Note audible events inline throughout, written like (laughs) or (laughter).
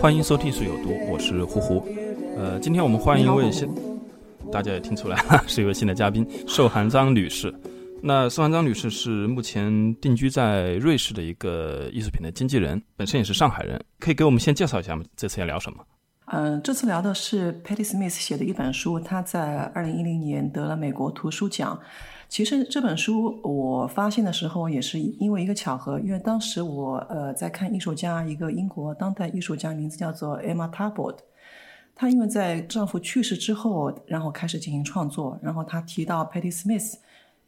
欢迎收听《水有毒》，我是呼呼。呃，今天我们欢迎一位新，大家也听出来了，(laughs) 是一位新的嘉宾寿寒章女士。那寿寒章女士是目前定居在瑞士的一个艺术品的经纪人，本身也是上海人，可以给我们先介绍一下吗？这次要聊什么？嗯，这次聊的是 Patty Smith 写的一本书，她在二零一零年得了美国图书奖。其实这本书我发现的时候也是因为一个巧合，因为当时我呃在看艺术家，一个英国当代艺术家，名字叫做 Emma t a b o t。她因为在丈夫去世之后，然后开始进行创作，然后她提到 Patti Smith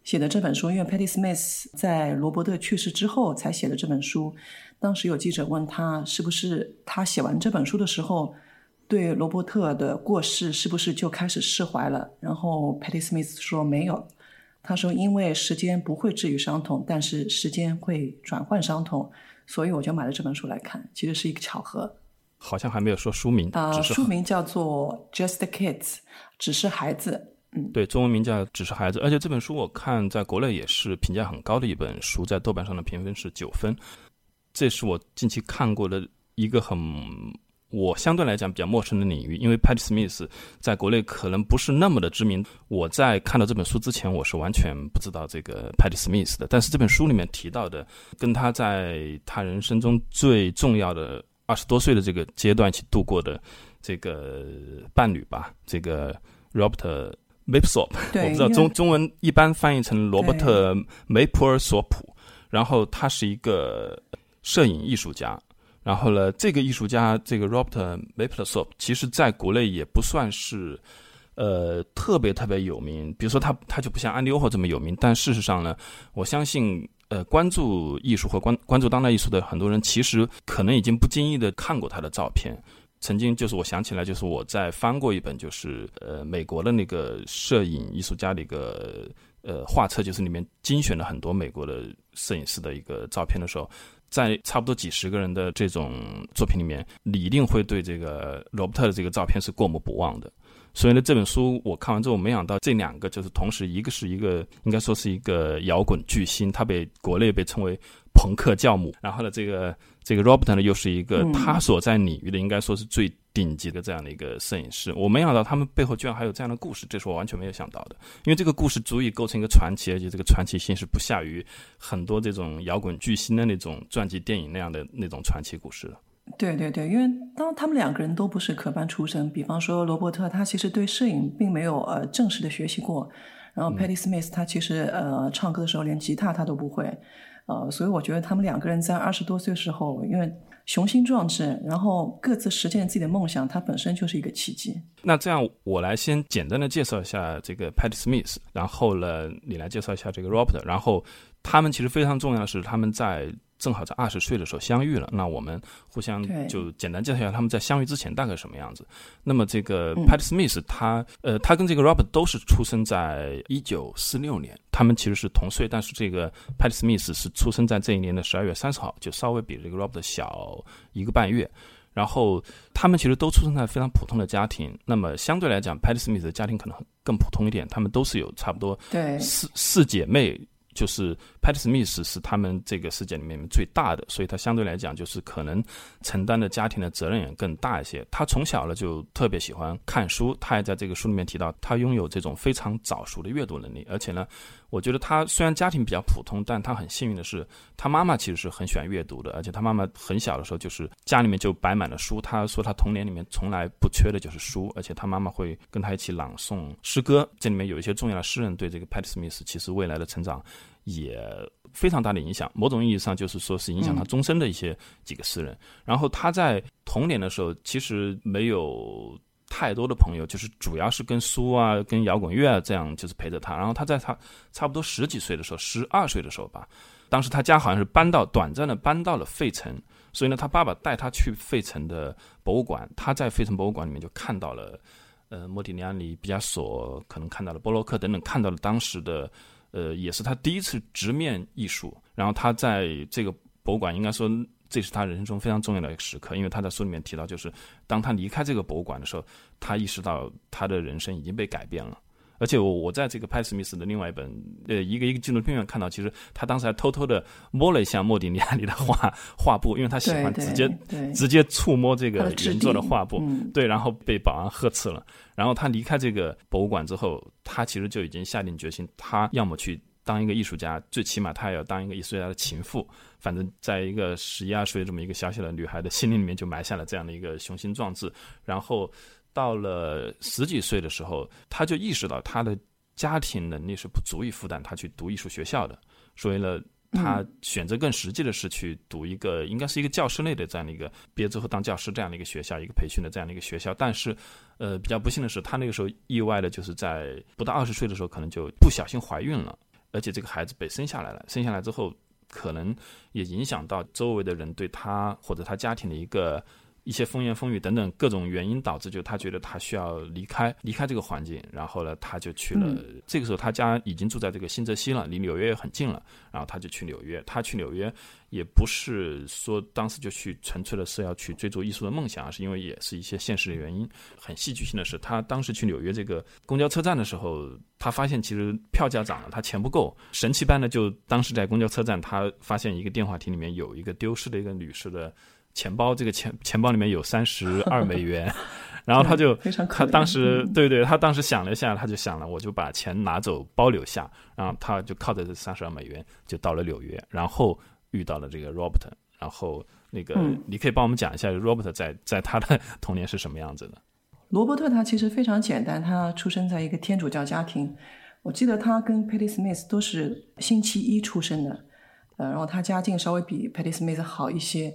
写的这本书，因为 Patti Smith 在罗伯特去世之后才写的这本书。当时有记者问他，是不是他写完这本书的时候，对罗伯特的过世是不是就开始释怀了？然后 Patti Smith 说没有，他说因为时间不会治愈伤痛，但是时间会转换伤痛，所以我就买了这本书来看，其实是一个巧合。好像还没有说书名，啊、书名叫做《Just Kids》，只是孩子。嗯对中文名叫《只是孩子》，而且这本书我看在国内也是评价很高的一本书，在豆瓣上的评分是九分。这是我近期看过的一个很我相对来讲比较陌生的领域，因为 Patty Smith 在国内可能不是那么的知名。我在看到这本书之前，我是完全不知道这个 Patty Smith 的。但是这本书里面提到的，跟他在他人生中最重要的二十多岁的这个阶段一起度过的这个伴侣吧，这个 Robert 对我不知道中中文一般翻译成罗伯特梅普尔索普。然后他是一个摄影艺术家。然后呢，这个艺术家这个 Robert Mapplethorpe，其实在国内也不算是呃特别特别有名。比如说他他就不像安迪沃霍这么有名，但事实上呢，我相信呃关注艺术和关关注当代艺术的很多人，其实可能已经不经意的看过他的照片。曾经就是我想起来，就是我在翻过一本就是呃美国的那个摄影艺术家的一个呃画册，就是里面精选了很多美国的摄影师的一个照片的时候，在差不多几十个人的这种作品里面，你一定会对这个罗伯特的这个照片是过目不忘的。所以呢，这本书我看完之后，没想到这两个就是同时，一个是一个应该说是一个摇滚巨星，他被国内被称为朋克教母，然后呢，这个这个 Robert 呢又是一个他所在领域的应该说是最顶级的这样的一个摄影师。我没想到他们背后居然还有这样的故事，这是我完全没有想到的。因为这个故事足以构成一个传奇，而且这个传奇性是不下于很多这种摇滚巨星的那种传记电影那样的那种传奇故事的。对对对，因为当他们两个人都不是科班出身，比方说罗伯特，他其实对摄影并没有呃正式的学习过，然后 Patty Smith 他其实呃唱歌的时候连吉他他都不会，呃，所以我觉得他们两个人在二十多岁时候，因为雄心壮志，然后各自实现自己的梦想，它本身就是一个奇迹。那这样，我来先简单的介绍一下这个 Patty Smith，然后呢，你来介绍一下这个 Robert，然后他们其实非常重要的是他们在。正好在二十岁的时候相遇了，那我们互相就简单介绍一下他们在相遇之前大概什么样子。那么这个 Pat Smith 他呃他跟这个 Robert 都是出生在一九四六年，他们其实是同岁，但是这个 Pat Smith 是出生在这一年的十二月三十号，就稍微比这个 Robert 小一个半月。然后他们其实都出生在非常普通的家庭，那么相对来讲，Pat Smith 的家庭可能更普通一点，他们都是有差不多四四姐妹。就是 Pat Smith 是他们这个世界里面最大的，所以他相对来讲就是可能承担的家庭的责任也更大一些。他从小呢就特别喜欢看书，他也在这个书里面提到，他拥有这种非常早熟的阅读能力，而且呢。我觉得他虽然家庭比较普通，但他很幸运的是，他妈妈其实是很喜欢阅读的，而且他妈妈很小的时候就是家里面就摆满了书。他说他童年里面从来不缺的就是书，而且他妈妈会跟他一起朗诵诗歌。这里面有一些重要的诗人对这个 Pat Smith 其实未来的成长也非常大的影响。某种意义上就是说是影响他终身的一些几个诗人。然后他在童年的时候其实没有。太多的朋友，就是主要是跟书啊、跟摇滚乐啊这样，就是陪着他。然后他在他差不多十几岁的时候，十二岁的时候吧，当时他家好像是搬到短暂的搬到了费城，所以呢，他爸爸带他去费城的博物馆。他在费城博物馆里面就看到了，呃，莫迪尼安尼、毕加索，可能看到了波洛克等等，看到了当时的，呃，也是他第一次直面艺术。然后他在这个博物馆，应该说。这是他人生中非常重要的一个时刻，因为他在书里面提到，就是当他离开这个博物馆的时候，他意识到他的人生已经被改变了。而且我我在这个派斯密斯的另外一本呃一个一个纪录片里看到，其实他当时还偷偷的摸了一下莫迪尼亚里的画画布，因为他喜欢直接直接触摸这个原作的画布，对，然后被保安呵斥了。然后他离开这个博物馆之后，他其实就已经下定决心，他要么去。当一个艺术家，最起码他也要当一个艺术家的情妇。反正，在一个十一二岁这么一个小小的女孩的心灵里面，就埋下了这样的一个雄心壮志。然后，到了十几岁的时候，她就意识到她的家庭能力是不足以负担她去读艺术学校的，所以呢，他选择更实际的是去读一个应该是一个教师类的这样的一个毕业之后当教师这样的一个学校，一个培训的这样的一个学校。但是，呃，比较不幸的是，他那个时候意外的就是在不到二十岁的时候，可能就不小心怀孕了。而且这个孩子被生下来了，生下来之后，可能也影响到周围的人对他或者他家庭的一个。一些风言风语等等各种原因导致，就他觉得他需要离开离开这个环境，然后呢，他就去了。这个时候他家已经住在这个新泽西了，离纽约也很近了。然后他就去纽约。他去纽约也不是说当时就去纯粹的是要去追逐艺术的梦想，而是因为也是一些现实的原因。很戏剧性的是，他当时去纽约这个公交车站的时候，他发现其实票价涨了，他钱不够。神奇般的，就当时在公交车站，他发现一个电话亭里面有一个丢失的一个女士的。钱包这个钱钱包里面有三十二美元，(laughs) 然后他就他当时对对，他当时想了一下，他就想了，我就把钱拿走，包留下，然后他就靠着这三十二美元就到了纽约，然后遇到了这个 Robert，然后那个你可以帮我们讲一下 Robert 在在他的童年是什么样子的？罗伯特他其实非常简单，他出生在一个天主教家庭，我记得他跟 Patty Smith 都是星期一出生的，呃，然后他家境稍微比 Patty Smith 好一些。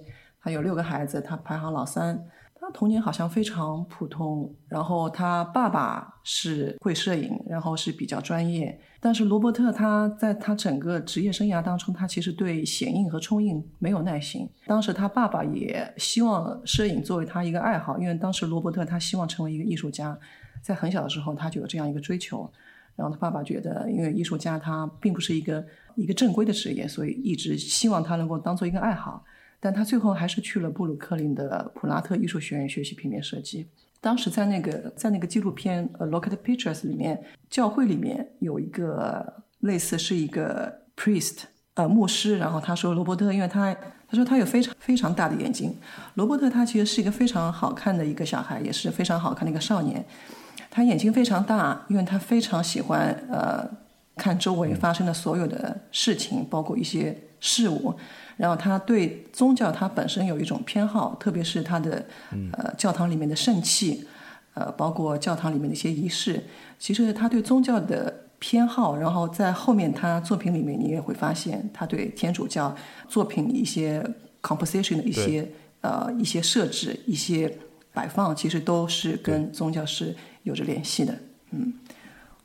有六个孩子，他排行老三。他童年好像非常普通。然后他爸爸是会摄影，然后是比较专业。但是罗伯特他在他整个职业生涯当中，他其实对显影和冲印没有耐心。当时他爸爸也希望摄影作为他一个爱好，因为当时罗伯特他希望成为一个艺术家，在很小的时候他就有这样一个追求。然后他爸爸觉得，因为艺术家他并不是一个一个正规的职业，所以一直希望他能够当做一个爱好。但他最后还是去了布鲁克林的普拉特艺术学院学习平面设计。当时在那个在那个纪录片《呃 Look at Pictures》里面，教会里面有一个类似是一个 priest，呃牧师。然后他说罗伯特，因为他他说他有非常非常大的眼睛。罗伯特他其实是一个非常好看的一个小孩，也是非常好看的一个少年。他眼睛非常大，因为他非常喜欢呃看周围发生的所有的事情，包括一些事物。然后他对宗教他本身有一种偏好，特别是他的呃教堂里面的圣器，呃，包括教堂里面的一些仪式。其实他对宗教的偏好，然后在后面他作品里面你也会发现，他对天主教作品一些 composition 的一些呃一些设置、一些摆放，其实都是跟宗教是有着联系的。嗯，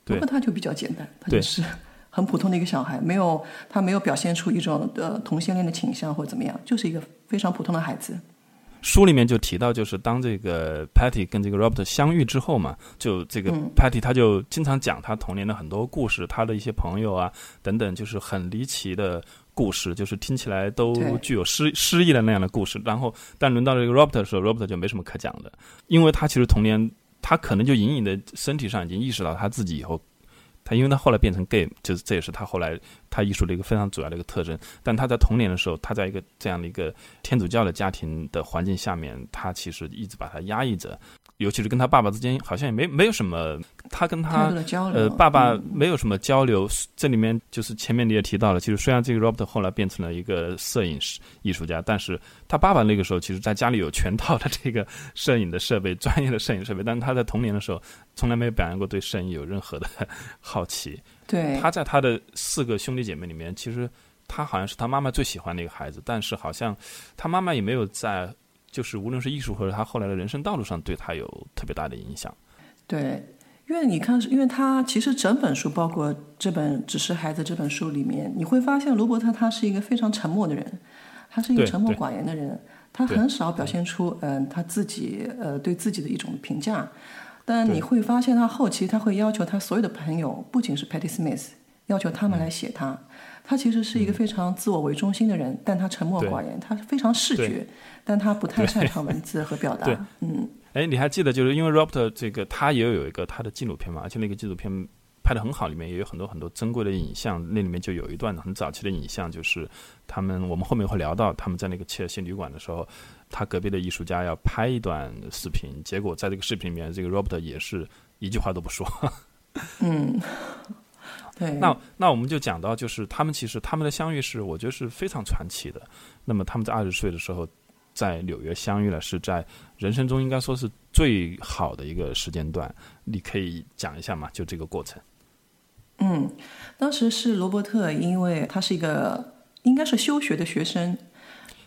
不过他就比较简单，他就是很普通的一个小孩，没有他没有表现出一种呃同性恋的倾向或者怎么样，就是一个非常普通的孩子。书里面就提到，就是当这个 Patty 跟这个 Robert 相遇之后嘛，就这个 Patty 他就经常讲他童年的很多故事，他的一些朋友啊等等，就是很离奇的故事，就是听起来都具有诗诗意的那样的故事。然后，但轮到这个 Robert 的时候，Robert 就没什么可讲的，因为他其实童年他可能就隐隐的身体上已经意识到他自己以后。他因为他后来变成 gay，就是这也是他后来他艺术的一个非常主要的一个特征。但他在童年的时候，他在一个这样的一个天主教的家庭的环境下面，他其实一直把他压抑着。尤其是跟他爸爸之间，好像也没没有什么，他跟他呃爸爸没有什么交流。这里面就是前面你也提到了，其实虽然这个 Robert 后来变成了一个摄影师艺术家，但是他爸爸那个时候其实在家里有全套的这个摄影的设备，专业的摄影设备。但是他在童年的时候从来没有表现过对摄影有任何的 (laughs) 好奇。对，他在他的四个兄弟姐妹里面，其实他好像是他妈妈最喜欢的一个孩子，但是好像他妈妈也没有在。就是无论是艺术或者他后来的人生道路上，对他有特别大的影响。对，因为你看，因为他其实整本书，包括这本《只是孩子》这本书里面，你会发现罗伯特他是一个非常沉默的人，他是一个沉默寡言的人，他很少表现出嗯他自己呃对自己的一种评价。但你会发现他后期他会要求他所有的朋友，不仅是 Patty Smith，要求他们来写他。他其实是一个非常自我为中心的人，但他沉默寡言，他非常视觉，但他不太擅长文字和表达。嗯，哎，你还记得就是因为 Robert 这个他也有一个他的纪录片嘛，而且那个纪录片拍的很好，里面也有很多很多珍贵的影像。那里面就有一段很早期的影像，就是他们我们后面会聊到他们在那个切尔西旅馆的时候，他隔壁的艺术家要拍一段视频，结果在这个视频里面，这个 Robert 也是一句话都不说。嗯。(laughs) 对，那那我们就讲到，就是他们其实他们的相遇是，我觉得是非常传奇的。那么他们在二十岁的时候在纽约相遇了，是在人生中应该说是最好的一个时间段。你可以讲一下嘛？就这个过程。嗯，当时是罗伯特，因为他是一个应该是休学的学生，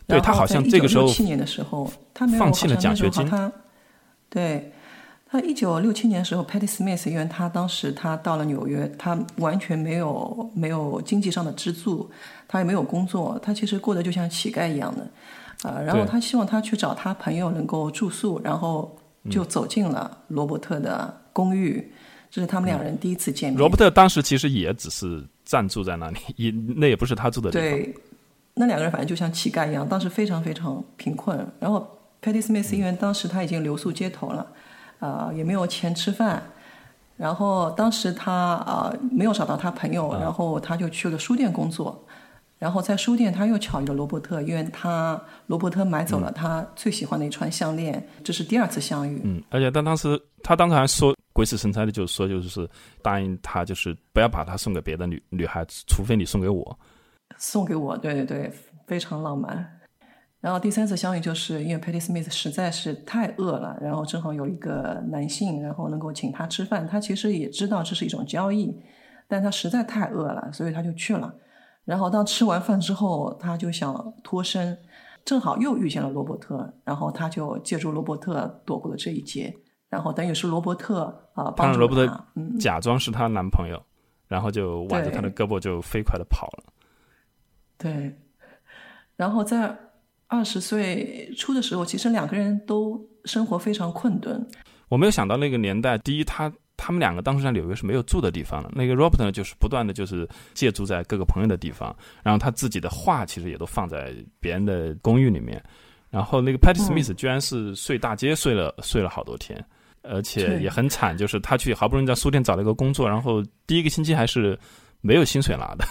对他好像这个时候七年的时候，他放弃了奖学金，他对。他一九六七年的时候，Patty Smith，因为他当时他到了纽约，他完全没有没有经济上的支柱，他也没有工作，他其实过得就像乞丐一样的，啊，然后他希望他去找他朋友能够住宿，然后就走进了罗伯特的公寓，这是他们两人第一次见面。罗伯特当时其实也只是暂住在那里，(laughs) 也那也不是他住的地方。对，那两个人反正就像乞丐一样，当时非常非常贫困。然后 Patty Smith 因为当时他已经留宿街头了。呃，也没有钱吃饭，然后当时他呃没有找到他朋友，然后他就去了书店工作，然后在书店他又巧遇了罗伯特，因为他罗伯特买走了他最喜欢的一串项链，这是第二次相遇。嗯，而且他当时他当时还说鬼使神差的，就是说就是答应他，就是不要把他送给别的女女孩子，除非你送给我。送给我，对对对，非常浪漫。然后第三次相遇，就是因为 Patty Smith 实在是太饿了，然后正好有一个男性，然后能够请他吃饭。他其实也知道这是一种交易，但他实在太饿了，所以他就去了。然后当吃完饭之后，他就想脱身，正好又遇见了罗伯特，然后他就借助罗伯特躲过了这一劫。然后等于是罗伯特啊帮助他，假装是他男朋友，然后就挽着他的胳膊就飞快的跑了。对，然后在。二十岁初的时候，其实两个人都生活非常困顿。我没有想到那个年代，第一，他他们两个当时在纽约是没有住的地方的。那个 Robert 呢，就是不断的就是借住在各个朋友的地方，然后他自己的画其实也都放在别人的公寓里面。然后那个 Patty Smith 居然是睡大街，睡了睡了好多天，而且也很惨，就是他去好不容易在书店找了一个工作，然后第一个星期还是没有薪水拿的。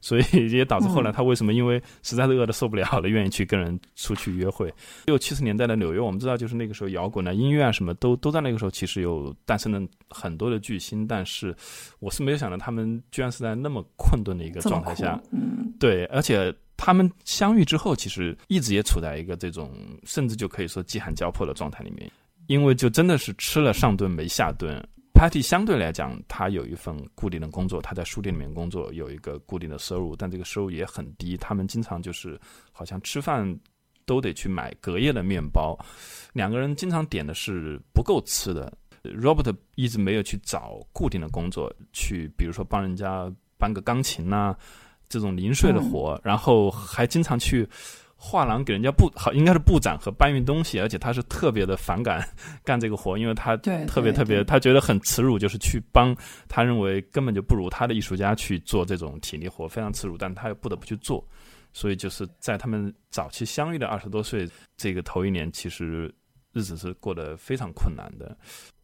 所以也导致后来他为什么因为实在是饿的受不了了，愿意去跟人出去约会。六七十年代的纽约，我们知道就是那个时候摇滚啊、音乐啊什么都都在那个时候其实有诞生了很多的巨星，但是我是没有想到他们居然是在那么困顿的一个状态下，嗯，对，而且。他们相遇之后，其实一直也处在一个这种甚至就可以说饥寒交迫的状态里面，因为就真的是吃了上顿没下顿。Patty 相对来讲，他有一份固定的工作，他在书店里面工作，有一个固定的收入，但这个收入也很低。他们经常就是好像吃饭都得去买隔夜的面包，两个人经常点的是不够吃的。Robert 一直没有去找固定的工作，去比如说帮人家搬个钢琴呐。这种零碎的活，然后还经常去画廊给人家布，好应该是布展和搬运东西，而且他是特别的反感 (laughs) 干这个活，因为他特别特别，他觉得很耻辱，就是去帮他认为根本就不如他的艺术家去做这种体力活，非常耻辱，但他又不得不去做，所以就是在他们早期相遇的二十多岁这个头一年，其实日子是过得非常困难的。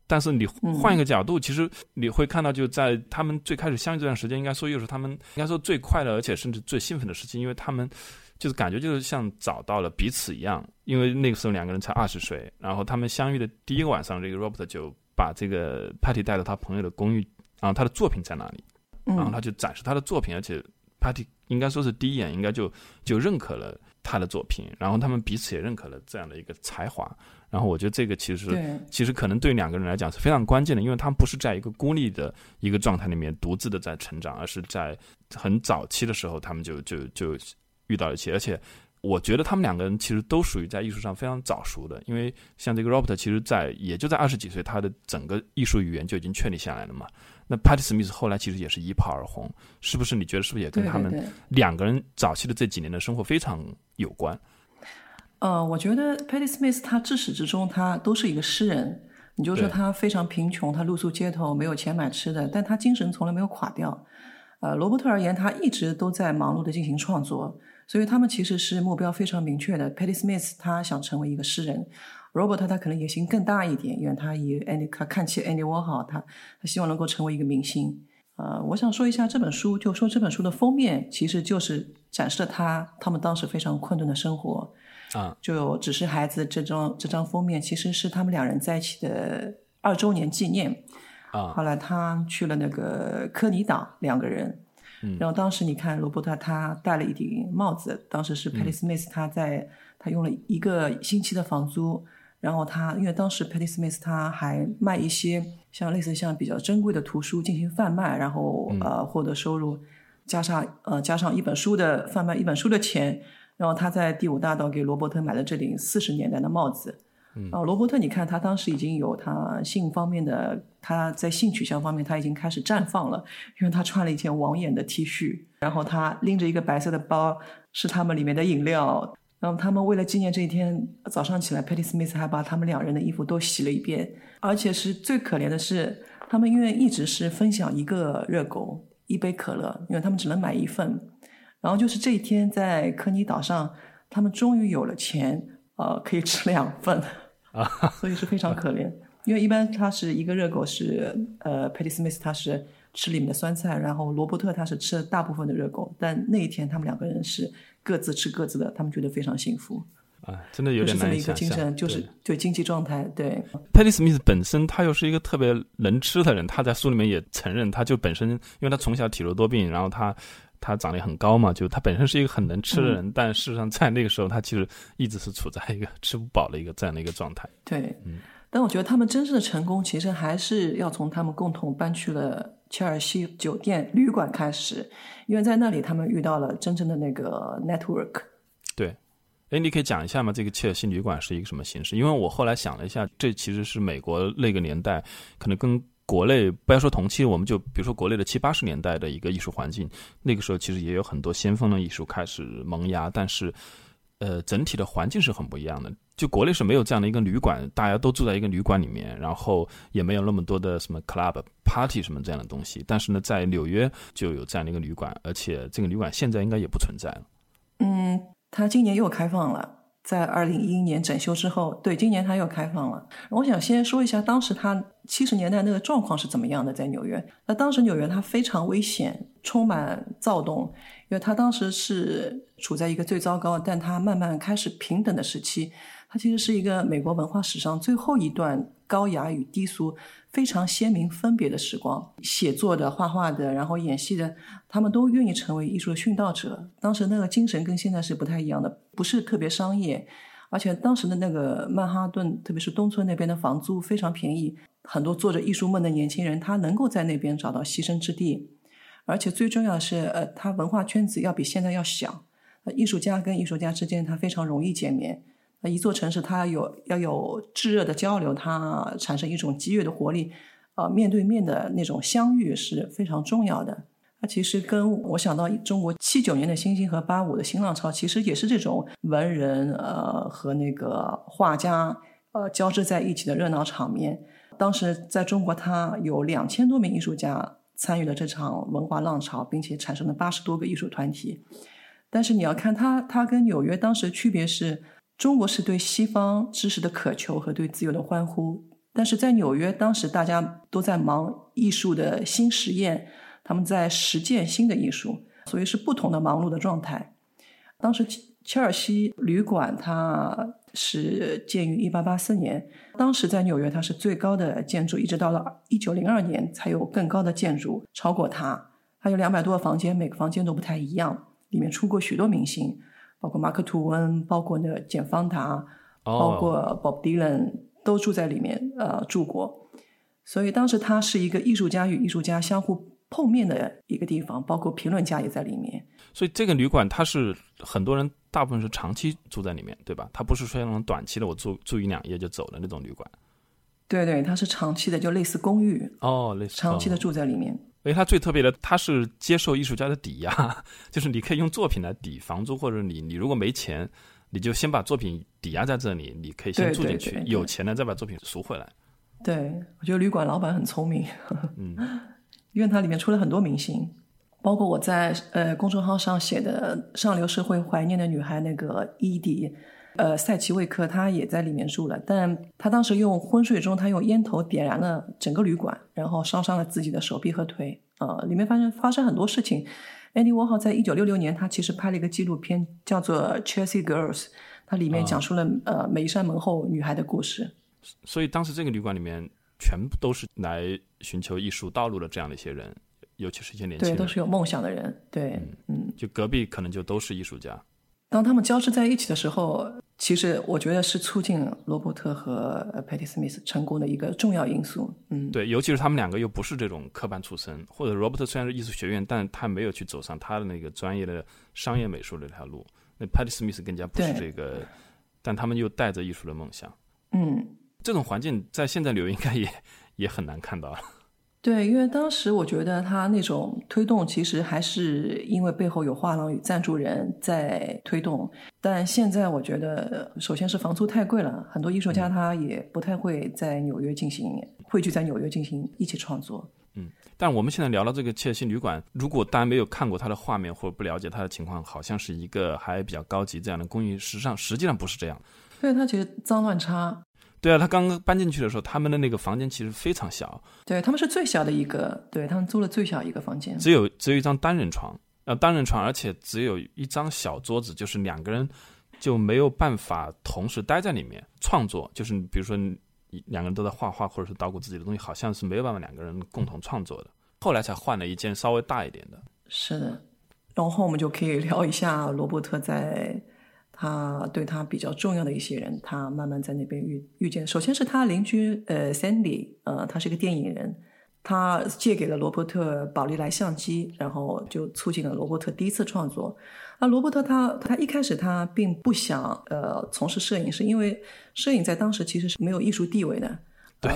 但是你换一个角度，其实你会看到，就在他们最开始相遇这段时间，应该说又是他们应该说最快乐，而且甚至最兴奋的事情，因为他们就是感觉就是像找到了彼此一样。因为那个时候两个人才二十岁，然后他们相遇的第一个晚上，这个 Robert 就把这个 Patty 带到他朋友的公寓，然后他的作品在哪里，然后他就展示他的作品，而且 Patty 应该说是第一眼应该就就认可了他的作品，然后他们彼此也认可了这样的一个才华。然后我觉得这个其实其实可能对两个人来讲是非常关键的，因为他们不是在一个孤立的一个状态里面独自的在成长，而是在很早期的时候他们就就就遇到一起。而且我觉得他们两个人其实都属于在艺术上非常早熟的，因为像这个 Robert 其实在也就在二十几岁，他的整个艺术语言就已经确立下来了嘛。那 Patty Smith 后来其实也是一炮而红，是不是？你觉得是不是也跟他们两个人早期的这几年的生活非常有关？呃，我觉得 Patty Smith 他至始至终他都是一个诗人。你就说他非常贫穷，他露宿街头，没有钱买吃的，但他精神从来没有垮掉。呃，罗伯特而言，他一直都在忙碌的进行创作，所以他们其实是目标非常明确的。Patty Smith 他想成为一个诗人，Robert 他可能野心更大一点，因为他以 Andy 他看起 Andy Warhol，他他希望能够成为一个明星。呃，我想说一下这本书，就说这本书的封面其实就是展示了他他们当时非常困顿的生活。啊，就只是孩子这张这张封面，其实是他们两人在一起的二周年纪念。啊，后来他去了那个科尼岛，两个人。嗯，然后当时你看罗伯特他戴了一顶帽子，当时是 Patty Smith 他在他用了一个星期的房租，然后他因为当时 Patty Smith 他还卖一些像类似像比较珍贵的图书进行贩卖，然后呃获得收入，加上呃加上一本书的贩卖一本书的钱。然后他在第五大道给罗伯特买了这顶四十年代的帽子。嗯，啊，罗伯特，你看他当时已经有他性方面的，他在性取向方面他已经开始绽放了，因为他穿了一件网眼的 T 恤，然后他拎着一个白色的包，是他们里面的饮料。然后他们为了纪念这一天，早上起来，Patty Smith 还把他们两人的衣服都洗了一遍。而且是最可怜的是，他们因为一直是分享一个热狗、一杯可乐，因为他们只能买一份。然后就是这一天，在科尼岛上，他们终于有了钱，呃，可以吃两份，啊，(laughs) 所以是非常可怜。因为一般他是一个热狗是，呃，Patty Smith 他是吃里面的酸菜，然后罗伯特他是吃了大部分的热狗，但那一天他们两个人是各自吃各自的，他们觉得非常幸福。啊，真的有点难以想象，就是对经济状态。对，Patty Smith 本身他又是一个特别能吃的人，他在书里面也承认，他就本身因为他从小体弱多病，然后他。他长得很高嘛，就他本身是一个很能吃的人，但事实上在那个时候，他其实一直是处在一个吃不饱的一个这样的一个状态。对，嗯，但我觉得他们真正的成功，其实还是要从他们共同搬去了切尔西酒店旅馆开始，因为在那里他们遇到了真正的那个 network。对，哎，你可以讲一下吗？这个切尔西旅馆是一个什么形式？因为我后来想了一下，这其实是美国那个年代可能跟。国内不要说同期，我们就比如说国内的七八十年代的一个艺术环境，那个时候其实也有很多先锋的艺术开始萌芽，但是，呃，整体的环境是很不一样的。就国内是没有这样的一个旅馆，大家都住在一个旅馆里面，然后也没有那么多的什么 club party 什么这样的东西。但是呢，在纽约就有这样的一个旅馆，而且这个旅馆现在应该也不存在了。嗯，它今年又开放了。在二零一一年整修之后，对，今年它又开放了。我想先说一下当时它七十年代那个状况是怎么样的，在纽约。那当时纽约它非常危险，充满躁动，因为它当时是处在一个最糟糕，但它慢慢开始平等的时期。它其实是一个美国文化史上最后一段高雅与低俗非常鲜明分别的时光。写作的、画画的，然后演戏的，他们都愿意成为艺术的殉道者。当时那个精神跟现在是不太一样的，不是特别商业，而且当时的那个曼哈顿，特别是东村那边的房租非常便宜，很多做着艺术梦的年轻人，他能够在那边找到栖身之地。而且最重要的是，呃，他文化圈子要比现在要小，艺术家跟艺术家之间他非常容易见面。那一座城市，它有要有炙热的交流，它产生一种激越的活力，呃，面对面的那种相遇是非常重要的。那其实跟我想到中国七九年的新兴和八五的新浪潮，其实也是这种文人呃和那个画家呃交织在一起的热闹场面。当时在中国，它有两千多名艺术家参与了这场文化浪潮，并且产生了八十多个艺术团体。但是你要看它，它跟纽约当时区别是。中国是对西方知识的渴求和对自由的欢呼，但是在纽约，当时大家都在忙艺术的新实验，他们在实践新的艺术，所以是不同的忙碌的状态。当时切尔西旅馆它是建于一八八四年，当时在纽约它是最高的建筑，一直到了一九零二年才有更高的建筑超过它。它有两百多个房间，每个房间都不太一样，里面出过许多明星。包括马克吐温，包括那个简·方达，包括 Bob Dylan 都住在里面，呃，住过。所以当时它是一个艺术家与艺术家相互碰面的一个地方，包括评论家也在里面。所以这个旅馆它是很多人大部分是长期住在里面，对吧？它不是说那种短期的，我住住一两夜就走的那种旅馆。对对，它是长期的，就类似公寓哦，类似长期的住在里面。因为它最特别的，它是接受艺术家的抵押，(laughs) 就是你可以用作品来抵房租，或者你你如果没钱，你就先把作品抵押在这里，你可以先住进去，有钱了再把作品赎回来。对，我觉得旅馆老板很聪明，嗯，因为它里面出了很多明星，包括我在呃公众号上写的《上流社会怀念的女孩》那个伊迪。呃，塞奇维克他也在里面住了，但他当时用昏睡中，他用烟头点燃了整个旅馆，然后烧伤了自己的手臂和腿。呃，里面发生发生很多事情。Andy Warhol 在一九六六年，他其实拍了一个纪录片，叫做《Chelsea Girls》，它里面讲述了呃每一扇门后女孩的故事。所以当时这个旅馆里面全部都是来寻求艺术道路的这样的一些人，尤其是一些年轻人，对，都是有梦想的人。对，嗯，就隔壁可能就都是艺术家。当他们交织在一起的时候，其实我觉得是促进罗伯特和 Patty Smith 成功的一个重要因素。嗯，对，尤其是他们两个又不是这种科班出身，或者罗伯特虽然是艺术学院，但他没有去走上他的那个专业的商业美术这条路。那 Patty Smith 更加不是这个，但他们又带着艺术的梦想。嗯，这种环境在现在留应该也也很难看到了。对，因为当时我觉得他那种推动，其实还是因为背后有画廊与赞助人在推动。但现在我觉得，首先是房租太贵了，很多艺术家他也不太会在纽约进行汇聚在纽约进行一起创作。嗯，但我们现在聊到这个切尔西旅馆，如果大家没有看过它的画面或者不了解它的情况，好像是一个还比较高级这样的公寓，实际上实际上不是这样。对，它其实脏乱差。对啊，他刚刚搬进去的时候，他们的那个房间其实非常小。对他们是最小的一个，对他们租了最小一个房间，只有只有一张单人床，呃，单人床，而且只有一张小桌子，就是两个人就没有办法同时待在里面创作。就是比如说两个人都在画画，或者是捣鼓自己的东西，好像是没有办法两个人共同创作的。后来才换了一间稍微大一点的。是的，然后我们就可以聊一下罗伯特在。他对他比较重要的一些人，他慢慢在那边遇遇见。首先是他邻居，呃，Sandy，呃，他是个电影人，他借给了罗伯特宝丽来相机，然后就促进了罗伯特第一次创作。那罗伯特他他一开始他并不想呃从事摄影，是因为摄影在当时其实是没有艺术地位的。对，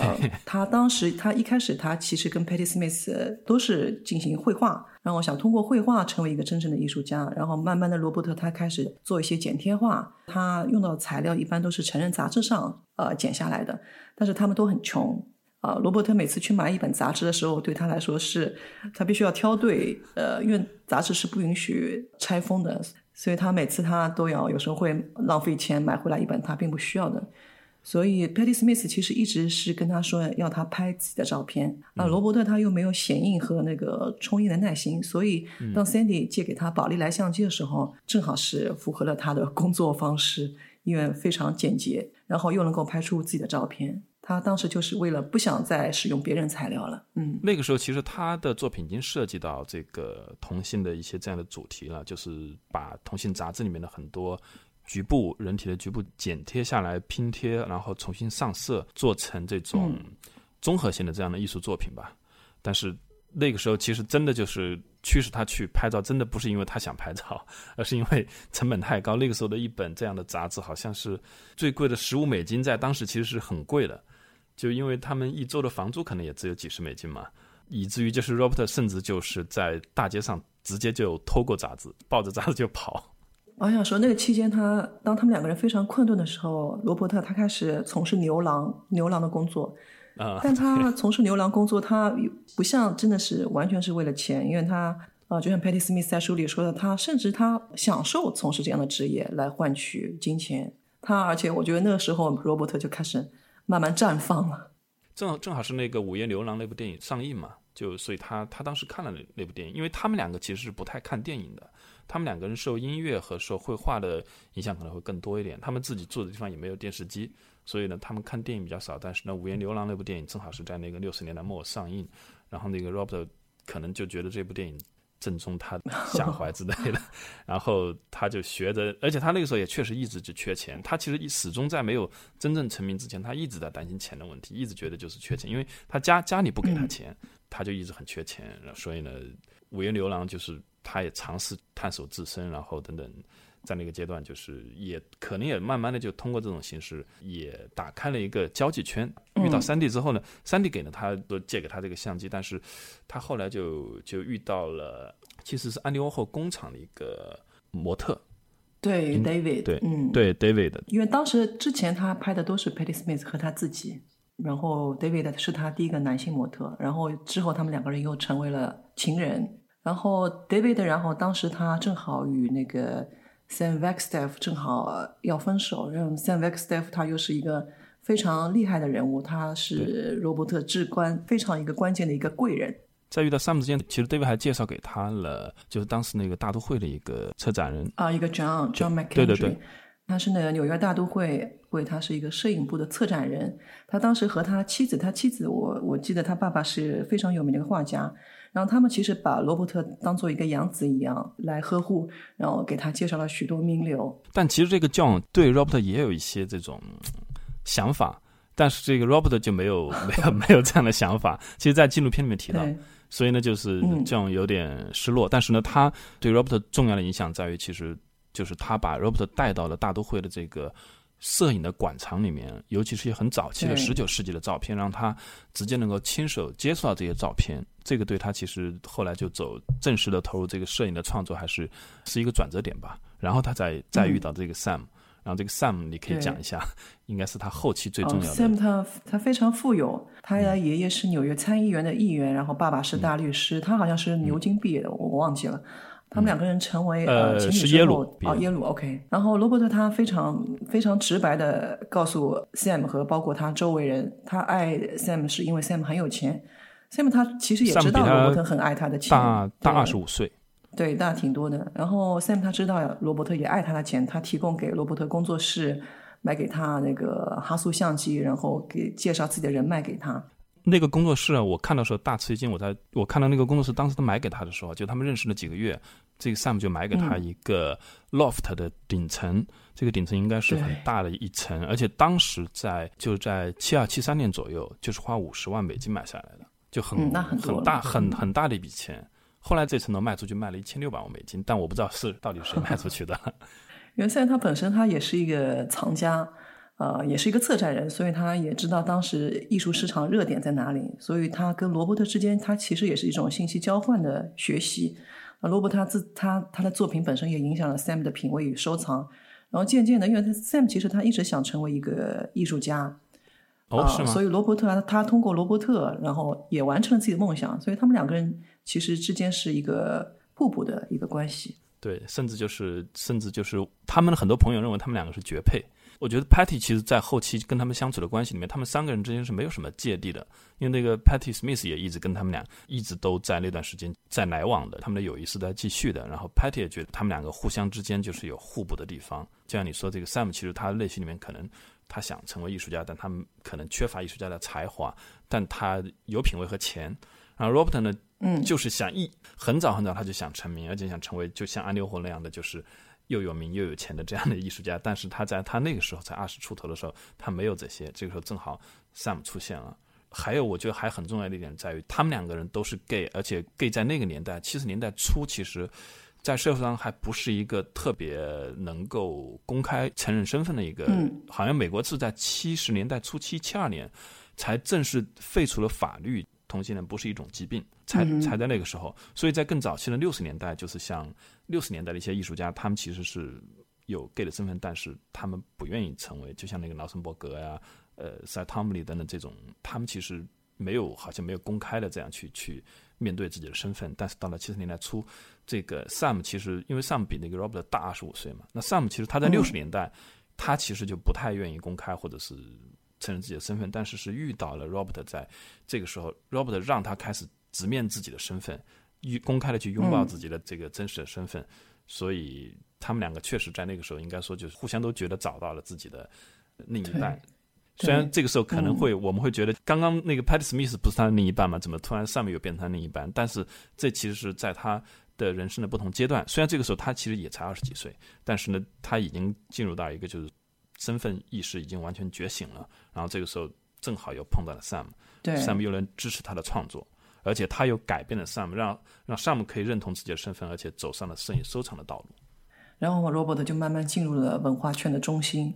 他当时他一开始他其实跟 Patty Smith 都是进行绘画，然后想通过绘画成为一个真正的艺术家。然后慢慢的，罗伯特他开始做一些剪贴画，他用到的材料一般都是成人杂志上呃剪下来的，但是他们都很穷啊。罗伯特每次去买一本杂志的时候，对他来说是他必须要挑对，呃，因为杂志是不允许拆封的，所以他每次他都要有时候会浪费钱买回来一本他并不需要的。所以 Patty Smith 其实一直是跟他说要他拍自己的照片。啊，罗伯特他又没有显影和那个冲印的耐心，所以当 Sandy 借给他宝丽来相机的时候，正好是符合了他的工作方式，因为非常简洁，然后又能够拍出自己的照片。他当时就是为了不想再使用别人材料了。嗯，那个时候其实他的作品已经涉及到这个同性的一些这样的主题了，就是把同性杂志里面的很多。局部人体的局部剪贴下来拼贴，然后重新上色，做成这种综合性的这样的艺术作品吧。但是那个时候其实真的就是驱使他去拍照，真的不是因为他想拍照，而是因为成本太高。那个时候的一本这样的杂志好像是最贵的十五美金，在当时其实是很贵的。就因为他们一周的房租可能也只有几十美金嘛，以至于就是 Robert 甚至就是在大街上直接就偷过杂志，抱着杂志就跑。我想说，那个期间，他当他们两个人非常困顿的时候，罗伯特他开始从事牛郎牛郎的工作。啊，但他从事牛郎工作，他不像真的是完全是为了钱，因为他啊，就像 Patty Smith 在书里说的，他甚至他享受从事这样的职业来换取金钱。他而且我觉得那个时候，罗伯特就开始慢慢绽放了。正好正好是那个《午夜牛郎》那部电影上映嘛，就所以他他当时看了那那部电影，因为他们两个其实是不太看电影的。他们两个人受音乐和受绘画的影响可能会更多一点。他们自己住的地方也没有电视机，所以呢，他们看电影比较少。但是呢，《五颜牛郎》那部电影正好是在那个六十年代末上映，然后那个 Robert 可能就觉得这部电影正中他下怀之类的，(laughs) 然后他就学着，而且他那个时候也确实一直就缺钱。他其实始终在没有真正成名之前，他一直在担心钱的问题，一直觉得就是缺钱，因为他家家里不给他钱，他就一直很缺钱。所以呢，《五月牛郎》就是。他也尝试探索自身，然后等等，在那个阶段，就是也可能也慢慢的就通过这种形式，也打开了一个交际圈。遇到三弟之后呢，三弟给了他都借给他这个相机，但是他后来就就遇到了，其实是安迪沃霍工厂的一个模特，对 David，对，嗯，对 David，因为当时之前他拍的都是 Patty Smith 和他自己，然后 David 是他第一个男性模特，然后之后他们两个人又成为了情人。然后 David，然后当时他正好与那个 Sam Vagstaff 正好要分手，然后 Sam Vagstaff 他又是一个非常厉害的人物，他是罗伯特至关非常一个关键的一个贵人。在遇到 Sam 之间，其实 David 还介绍给他了，就是当时那个大都会的一个策展人啊，一个 John John McKendry，对对对，他是那个纽约大都会会，他是一个摄影部的策展人。他当时和他妻子，他妻子我我记得他爸爸是非常有名的一个画家。然后他们其实把罗伯特当做一个养子一样来呵护，然后给他介绍了许多名流。但其实这个 John 对 Robert 也有一些这种想法，但是这个 Robert 就没有没有 (laughs) 没有这样的想法。其实，在纪录片里面提到，所以呢，就是 John 有点失落。但是呢，他对 Robert 重要的影响在于，其实就是他把 Robert 带到了大都会的这个。摄影的馆藏里面，尤其是一些很早期的十九世纪的照片，让他直接能够亲手接触到这些照片，这个对他其实后来就走正式的投入这个摄影的创作，还是是一个转折点吧。然后他再再遇到这个 Sam，然后这个 Sam 你可以讲一下，应该是他后期最重要的。Sam 他他非常富有，他的爷爷是纽约参议员的议员，然后爸爸是大律师，他好像是牛津毕业的，我忘记了。他们两个人成为呃情侣之后，哦，耶鲁，OK。然后罗伯特他非常非常直白的告诉 Sam 和包括他周围人，他爱 Sam 是因为 Sam 很有钱。Sam 他其实也知道罗伯特很爱他的钱，大大二十五岁，对，大挺多的。然后 Sam 他知道罗伯特也爱他的钱，他提供给罗伯特工作室买给他那个哈苏相机，然后给介绍自己的人脉给他。那个工作室啊，我看到时候大吃一惊。我在我看到那个工作室，当时他买给他的时候，就他们认识了几个月，这个 Sam 就买给他一个 loft 的顶层，这个顶层应该是很大的一层，而且当时在就在七二七三年左右，就是花五十万美金买下来的，就很很大很很大的一笔钱。后来这层楼卖出去卖了一千六百万美金，但我不知道是到底谁卖出去的。因为 Sam 他本身他也是一个藏家。呃，也是一个策展人，所以他也知道当时艺术市场热点在哪里，所以他跟罗伯特之间，他其实也是一种信息交换的学习。啊，罗伯特他自他他的作品本身也影响了 Sam 的品味与收藏，然后渐渐的，因为 Sam 其实他一直想成为一个艺术家，哦，是吗？所以罗伯特他通过罗伯特，然后也完成了自己的梦想，所以他们两个人其实之间是一个互补的一个关系。对，甚至就是甚至就是他们的很多朋友认为他们两个是绝配。我觉得 Patty 其实，在后期跟他们相处的关系里面，他们三个人之间是没有什么芥蒂的，因为那个 Patty Smith 也一直跟他们俩一直都在那段时间在来往的，他们的友谊是在继续的。然后 Patty 也觉得他们两个互相之间就是有互补的地方。就像你说，这个 Sam 其实他内心里面可能他想成为艺术家，但他们可能缺乏艺术家的才华，但他有品味和钱。然后 Robert 呢，嗯，就是想一很早很早他就想成名，而且想成为就像安丢霍那样的，就是又有名又有钱的这样的艺术家。但是他在他那个时候才二十出头的时候，他没有这些。这个时候正好 Sam 出现了。还有，我觉得还很重要的一点在于，他们两个人都是 gay，而且 gay 在那个年代，七十年代初，其实，在社会上还不是一个特别能够公开承认身份的一个。嗯，好像美国是在七十年代初期，七二年才正式废除了法律。同性恋不是一种疾病，才才在那个时候，所以在更早期的六十年代，就是像六十年代的一些艺术家，他们其实是有 gay 的身份，但是他们不愿意成为，就像那个劳森伯格呀、呃塞汤姆里等等这种，他们其实没有好像没有公开的这样去去面对自己的身份。但是到了七十年代初，这个 Sam 其实因为 Sam 比那个 Robert 大二十五岁嘛，那 Sam 其实他在六十年代，他其实就不太愿意公开或者是。承认自己的身份，但是是遇到了 Robert，在这个时候，Robert 让他开始直面自己的身份，公开的去拥抱自己的这个真实的身份，所以他们两个确实在那个时候，应该说就是互相都觉得找到了自己的另一半。虽然这个时候可能会我们会觉得，刚刚那个 Patty Smith 不是他的另一半吗？怎么突然上面又变成他另一半？但是这其实是在他的人生的不同阶段。虽然这个时候他其实也才二十几岁，但是呢，他已经进入到一个就是。身份意识已经完全觉醒了，然后这个时候正好又碰到了 Sam，Sam 又能支持他的创作，而且他又改变了 Sam，让让 Sam 可以认同自己的身份，而且走上了摄影收藏的道路。然后 Robert 就慢慢进入了文化圈的中心。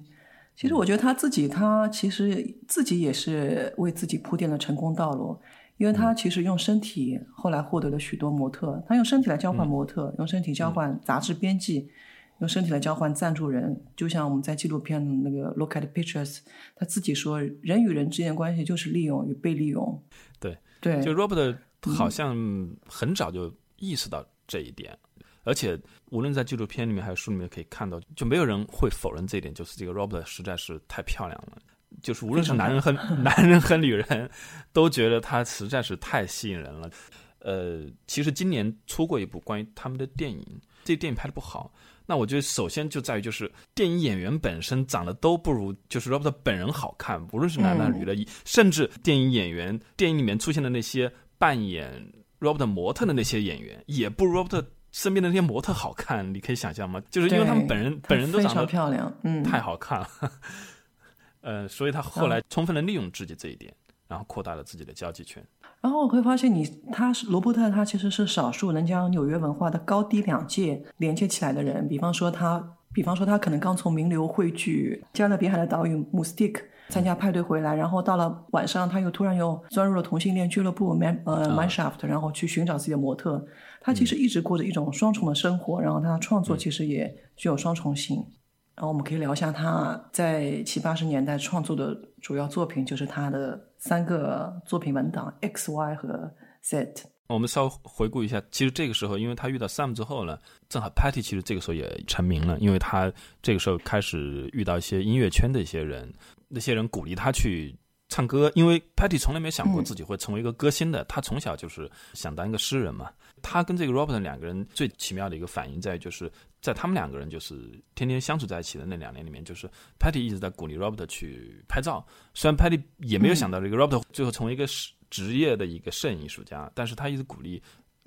其实我觉得他自己，他其实自己也是为自己铺垫了成功道路，因为他其实用身体后来获得了许多模特，他用身体来交换模特，用身体交换杂志编辑。用身体来交换赞助人，就像我们在纪录片那个《Look at Pictures》，他自己说，人与人之间关系就是利用与被利用。对对，就 Robert 好像很早就意识到这一点，而且无论在纪录片里面还是书里面可以看到，就没有人会否认这一点，就是这个 Robert 实在是太漂亮了，就是无论是男人和 (laughs) 男人和女人，都觉得她实在是太吸引人了。呃，其实今年出过一部关于他们的电影，这电影拍的不好。那我觉得首先就在于，就是电影演员本身长得都不如，就是 Robert 本人好看，无论是男的女的，甚至电影演员电影里面出现的那些扮演 Robert 模特的那些演员，也不如 Robert 身边的那些模特好看。你可以想象吗？就是因为他们本人本人都长得漂亮，嗯，太好看了。(laughs) 呃，所以他后来充分的利用自己这一点，然后扩大了自己的交际圈。然后我会发现，你他是罗伯特，他其实是少数能将纽约文化的高低两界连接起来的人。比方说他，比方说他可能刚从名流汇聚加勒比海的岛屿穆斯蒂克参加派对回来，然后到了晚上，他又突然又钻入了同性恋俱乐部 Man 呃 Mineshaft，然后去寻找自己的模特。他其实一直过着一种双重的生活，然后他创作其实也具有双重性。然后我们可以聊一下他在七八十年代创作的主要作品，就是他的三个作品文档 X、Y 和 Z。我们稍微回顾一下，其实这个时候，因为他遇到 Sam 之后呢，正好 Patty 其实这个时候也成名了，因为他这个时候开始遇到一些音乐圈的一些人，那些人鼓励他去唱歌，因为 Patty 从来没想过自己会成为一个歌星的，他从小就是想当一个诗人嘛。他跟这个 Robert 两个人最奇妙的一个反应在于，就是在他们两个人就是天天相处在一起的那两年里面，就是 Patty 一直在鼓励 Robert 去拍照。虽然 Patty 也没有想到这个 Robert 最后成为一个职职业的一个摄影艺术家，但是他一直鼓励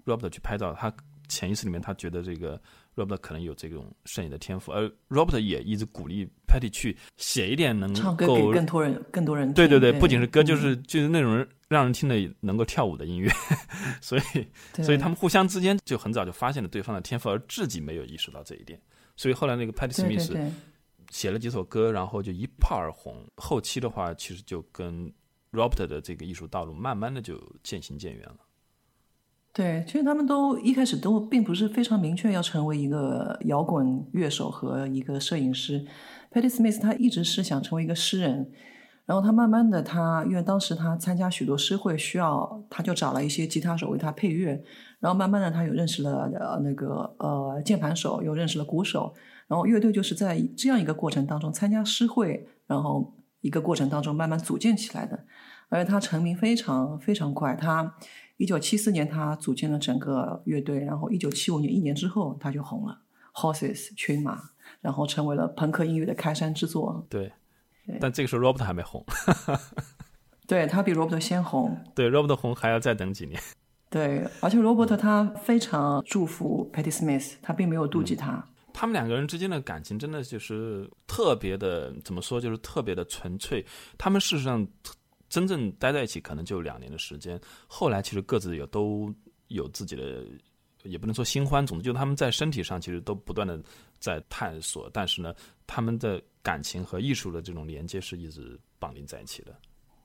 Robert 去拍照。他潜意识里面他觉得这个 Robert 可能有这种摄影的天赋，而 Robert 也一直鼓励 Patty 去写一点能够唱歌给更多人更多人对对对，不仅是歌，就是就是那种人。让人听了能够跳舞的音乐，(laughs) 所以所以他们互相之间就很早就发现了对方的天赋，而自己没有意识到这一点。所以后来那个 Patty Smith 写了几首歌，然后就一炮而红。后期的话，其实就跟 Robert 的这个艺术道路慢慢的就渐行渐远了。对，其实他们都一开始都并不是非常明确要成为一个摇滚乐手和一个摄影师。Patty Smith 他一直是想成为一个诗人。然后他慢慢的，他因为当时他参加许多诗会，需要他就找了一些吉他手为他配乐。然后慢慢的，他又认识了呃那个呃键盘手，又认识了鼓手。然后乐队就是在这样一个过程当中参加诗会，然后一个过程当中慢慢组建起来的。而且他成名非常非常快，他一九七四年他组建了整个乐队，然后一九七五年一年之后他就红了，Horses 群马，然后成为了朋克音乐的开山之作。对。但这个时候，Robert 还没红，(laughs) 对他比 Robert 先红。对 Robert 红还要再等几年。对，而且 Robert 他非常祝福 Patty Smith，他并没有妒忌他。他们两个人之间的感情真的就是特别的，怎么说，就是特别的纯粹。他们事实上真正待在一起可能就两年的时间，后来其实各自也都有自己的，也不能说新欢，总之就他们在身体上其实都不断的在探索，但是呢，他们的。感情和艺术的这种连接是一直绑定在一起的，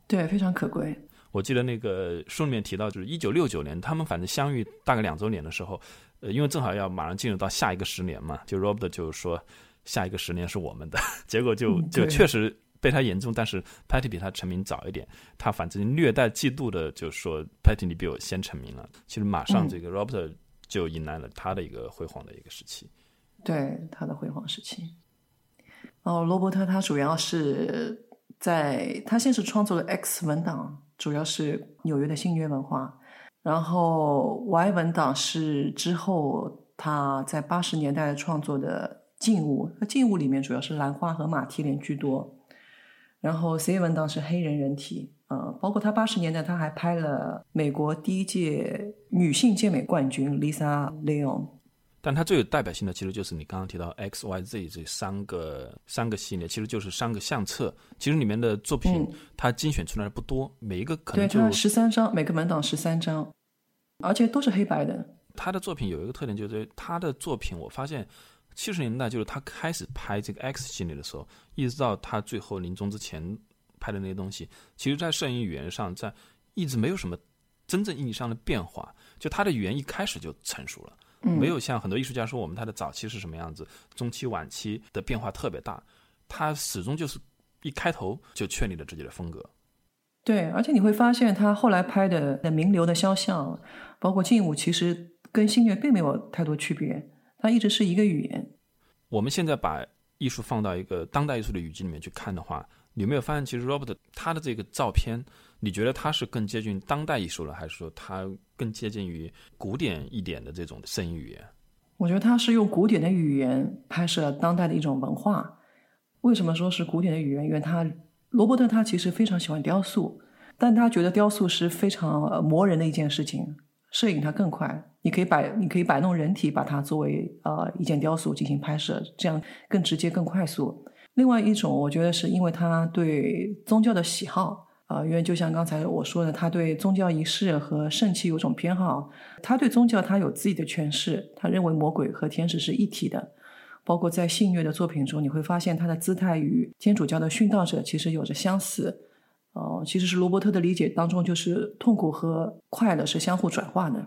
对，非常可贵。我记得那个书里面提到，就是一九六九年，他们反正相遇大概两周年的时候，呃，因为正好要马上进入到下一个十年嘛，就 Robert 就说下一个十年是我们的，(laughs) 结果就就确实被他严重，但是 Patty 比他成名早一点，他反正略带嫉妒的就说 Patty 你比我先成名了，其实马上这个 Robert 就迎来了他的一个辉煌的一个时期，对他的辉煌时期。哦，罗伯特他主要是在他先是创作了 X 文档，主要是纽约的新约文化，然后 Y 文档是之后他在八十年代创作的静物，那静物里面主要是兰花和马蹄莲居多，然后 C 文档是黑人人体，呃，包括他八十年代他还拍了美国第一届女性健美冠军 Lisa Leon。但它最有代表性的，其实就是你刚刚提到 X、Y、Z 这三个三个系列，其实就是三个相册。其实里面的作品，它精选出来的不多，每一个可能就十三张，每个门档十三张，而且都是黑白的。他的作品有一个特点，就是他的作品，我发现七十年代就是他开始拍这个 X 系列的时候，一直到他最后临终之前拍的那些东西，其实在摄影语言上，在一直没有什么真正意义上的变化，就他的语言一开始就成熟了。没有像很多艺术家说我们他的早期是什么样子，中期晚期的变化特别大，他始终就是一开头就确立了自己的风格。对，而且你会发现他后来拍的《名流的肖像》，包括静物，其实跟新月并没有太多区别，它一直是一个语言。我们现在把艺术放到一个当代艺术的语境里面去看的话，你有没有发现其实 Robert 他的这个照片？你觉得他是更接近当代艺术了，还是说他更接近于古典一点的这种声音语言？我觉得他是用古典的语言拍摄当代的一种文化。为什么说是古典的语言？因为他罗伯特他其实非常喜欢雕塑，但他觉得雕塑是非常磨人的一件事情。摄影它更快，你可以摆你可以摆弄人体，把它作为呃一件雕塑进行拍摄，这样更直接更快速。另外一种，我觉得是因为他对宗教的喜好。啊，因为就像刚才我说的，他对宗教仪式和圣器有种偏好。他对宗教他有自己的诠释，他认为魔鬼和天使是一体的。包括在信乐的作品中，你会发现他的姿态与天主教的殉道者其实有着相似。哦，其实是罗伯特的理解当中，就是痛苦和快乐是相互转化的。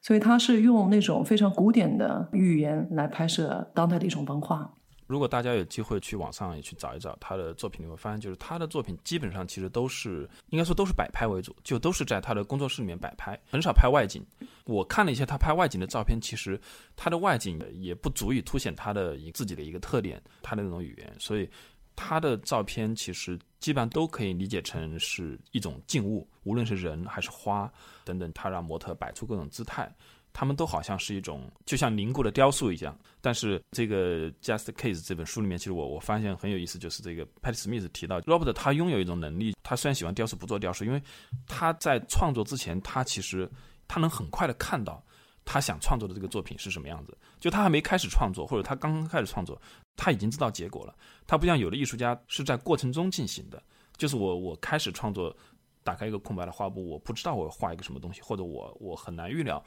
所以他是用那种非常古典的语言来拍摄当代的一种文化。如果大家有机会去网上也去找一找他的作品，你会发现，就是他的作品基本上其实都是应该说都是摆拍为主，就都是在他的工作室里面摆拍，很少拍外景。我看了一些他拍外景的照片，其实他的外景也不足以凸显他的一自己的一个特点，他的那种语言。所以他的照片其实基本上都可以理解成是一种静物，无论是人还是花等等，他让模特摆出各种姿态。他们都好像是一种就像凝固的雕塑一样，但是这个《Just Case》这本书里面，其实我我发现很有意思，就是这个 Patty Smith 提到 Robert 他拥有一种能力，他虽然喜欢雕塑，不做雕塑，因为他在创作之前，他其实他能很快的看到他想创作的这个作品是什么样子，就他还没开始创作，或者他刚刚开始创作，他已经知道结果了。他不像有的艺术家是在过程中进行的，就是我我开始创作，打开一个空白的画布，我不知道我要画一个什么东西，或者我我很难预料。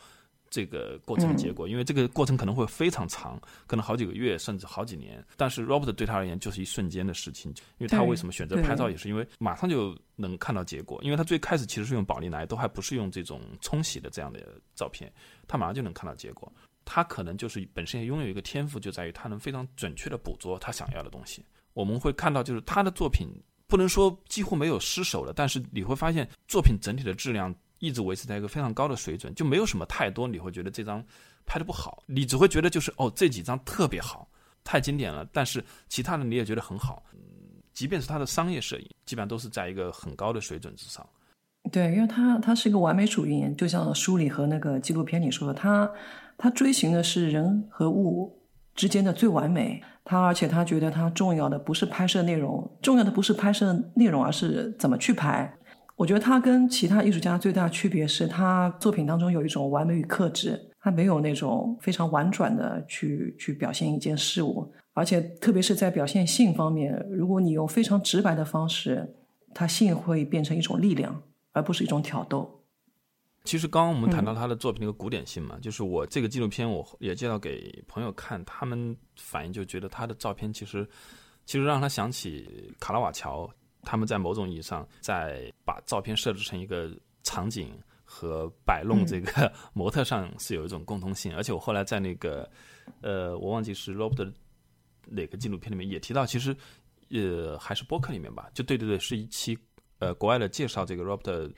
这个过程的结果，因为这个过程可能会非常长，可能好几个月甚至好几年。但是 Robert 对他而言就是一瞬间的事情，因为他为什么选择拍照，也是因为马上就能看到结果。因为他最开始其实是用宝丽来，都还不是用这种冲洗的这样的照片，他马上就能看到结果。他可能就是本身也拥有一个天赋，就在于他能非常准确的捕捉他想要的东西。我们会看到，就是他的作品不能说几乎没有失手了，但是你会发现作品整体的质量一直维持在一个非常高的水准，就没有什么太多你会觉得这张拍的不好，你只会觉得就是哦这几张特别好，太经典了，但是其他的你也觉得很好，即便是他的商业摄影，基本上都是在一个很高的水准之上。对，因为他他是一个完美主义，就像书里和那个纪录片里说的，他他追寻的是人和物之间的最完美。他而且他觉得他重要的不是拍摄内容，重要的不是拍摄内容，而是怎么去拍。我觉得他跟其他艺术家最大的区别是他作品当中有一种完美与克制，他没有那种非常婉转的去去表现一件事物，而且特别是在表现性方面，如果你用非常直白的方式，他性会变成一种力量。而不是一种挑逗。其实刚刚我们谈到他的作品那个古典性嘛，就是我这个纪录片我也介绍给朋友看，他们反应就觉得他的照片其实其实让他想起卡拉瓦乔，他们在某种意义上在把照片设置成一个场景和摆弄这个模特上是有一种共通性。而且我后来在那个呃，我忘记是 Robert 哪个纪录片里面也提到，其实呃还是播客里面吧，就对对对，是一期。呃，国外的介绍这个 Robert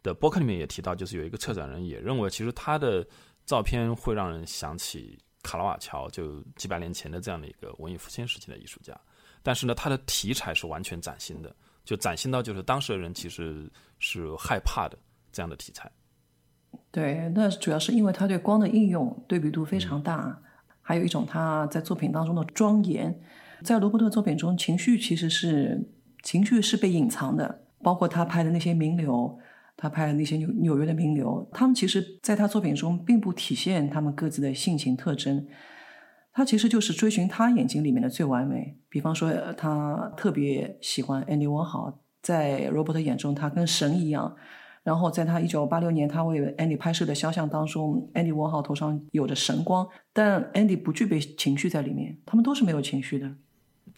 的播客里面也提到，就是有一个策展人也认为，其实他的照片会让人想起卡拉瓦乔，就几百年前的这样的一个文艺复兴时期的艺术家。但是呢，他的题材是完全崭新的，就崭新到就是当时的人其实是害怕的这样的题材。对，那主要是因为他对光的应用对比度非常大，还有一种他在作品当中的庄严。在罗伯特作品中，情绪其实是情绪是被隐藏的。包括他拍的那些名流，他拍的那些纽纽约的名流，他们其实在他作品中并不体现他们各自的性情特征，他其实就是追寻他眼睛里面的最完美。比方说，他特别喜欢安迪沃豪，在罗伯特眼中，他跟神一样。然后在他一九八六年他为安迪拍摄的肖像当中，安迪沃豪头上有着神光，但安迪不具备情绪在里面，他们都是没有情绪的。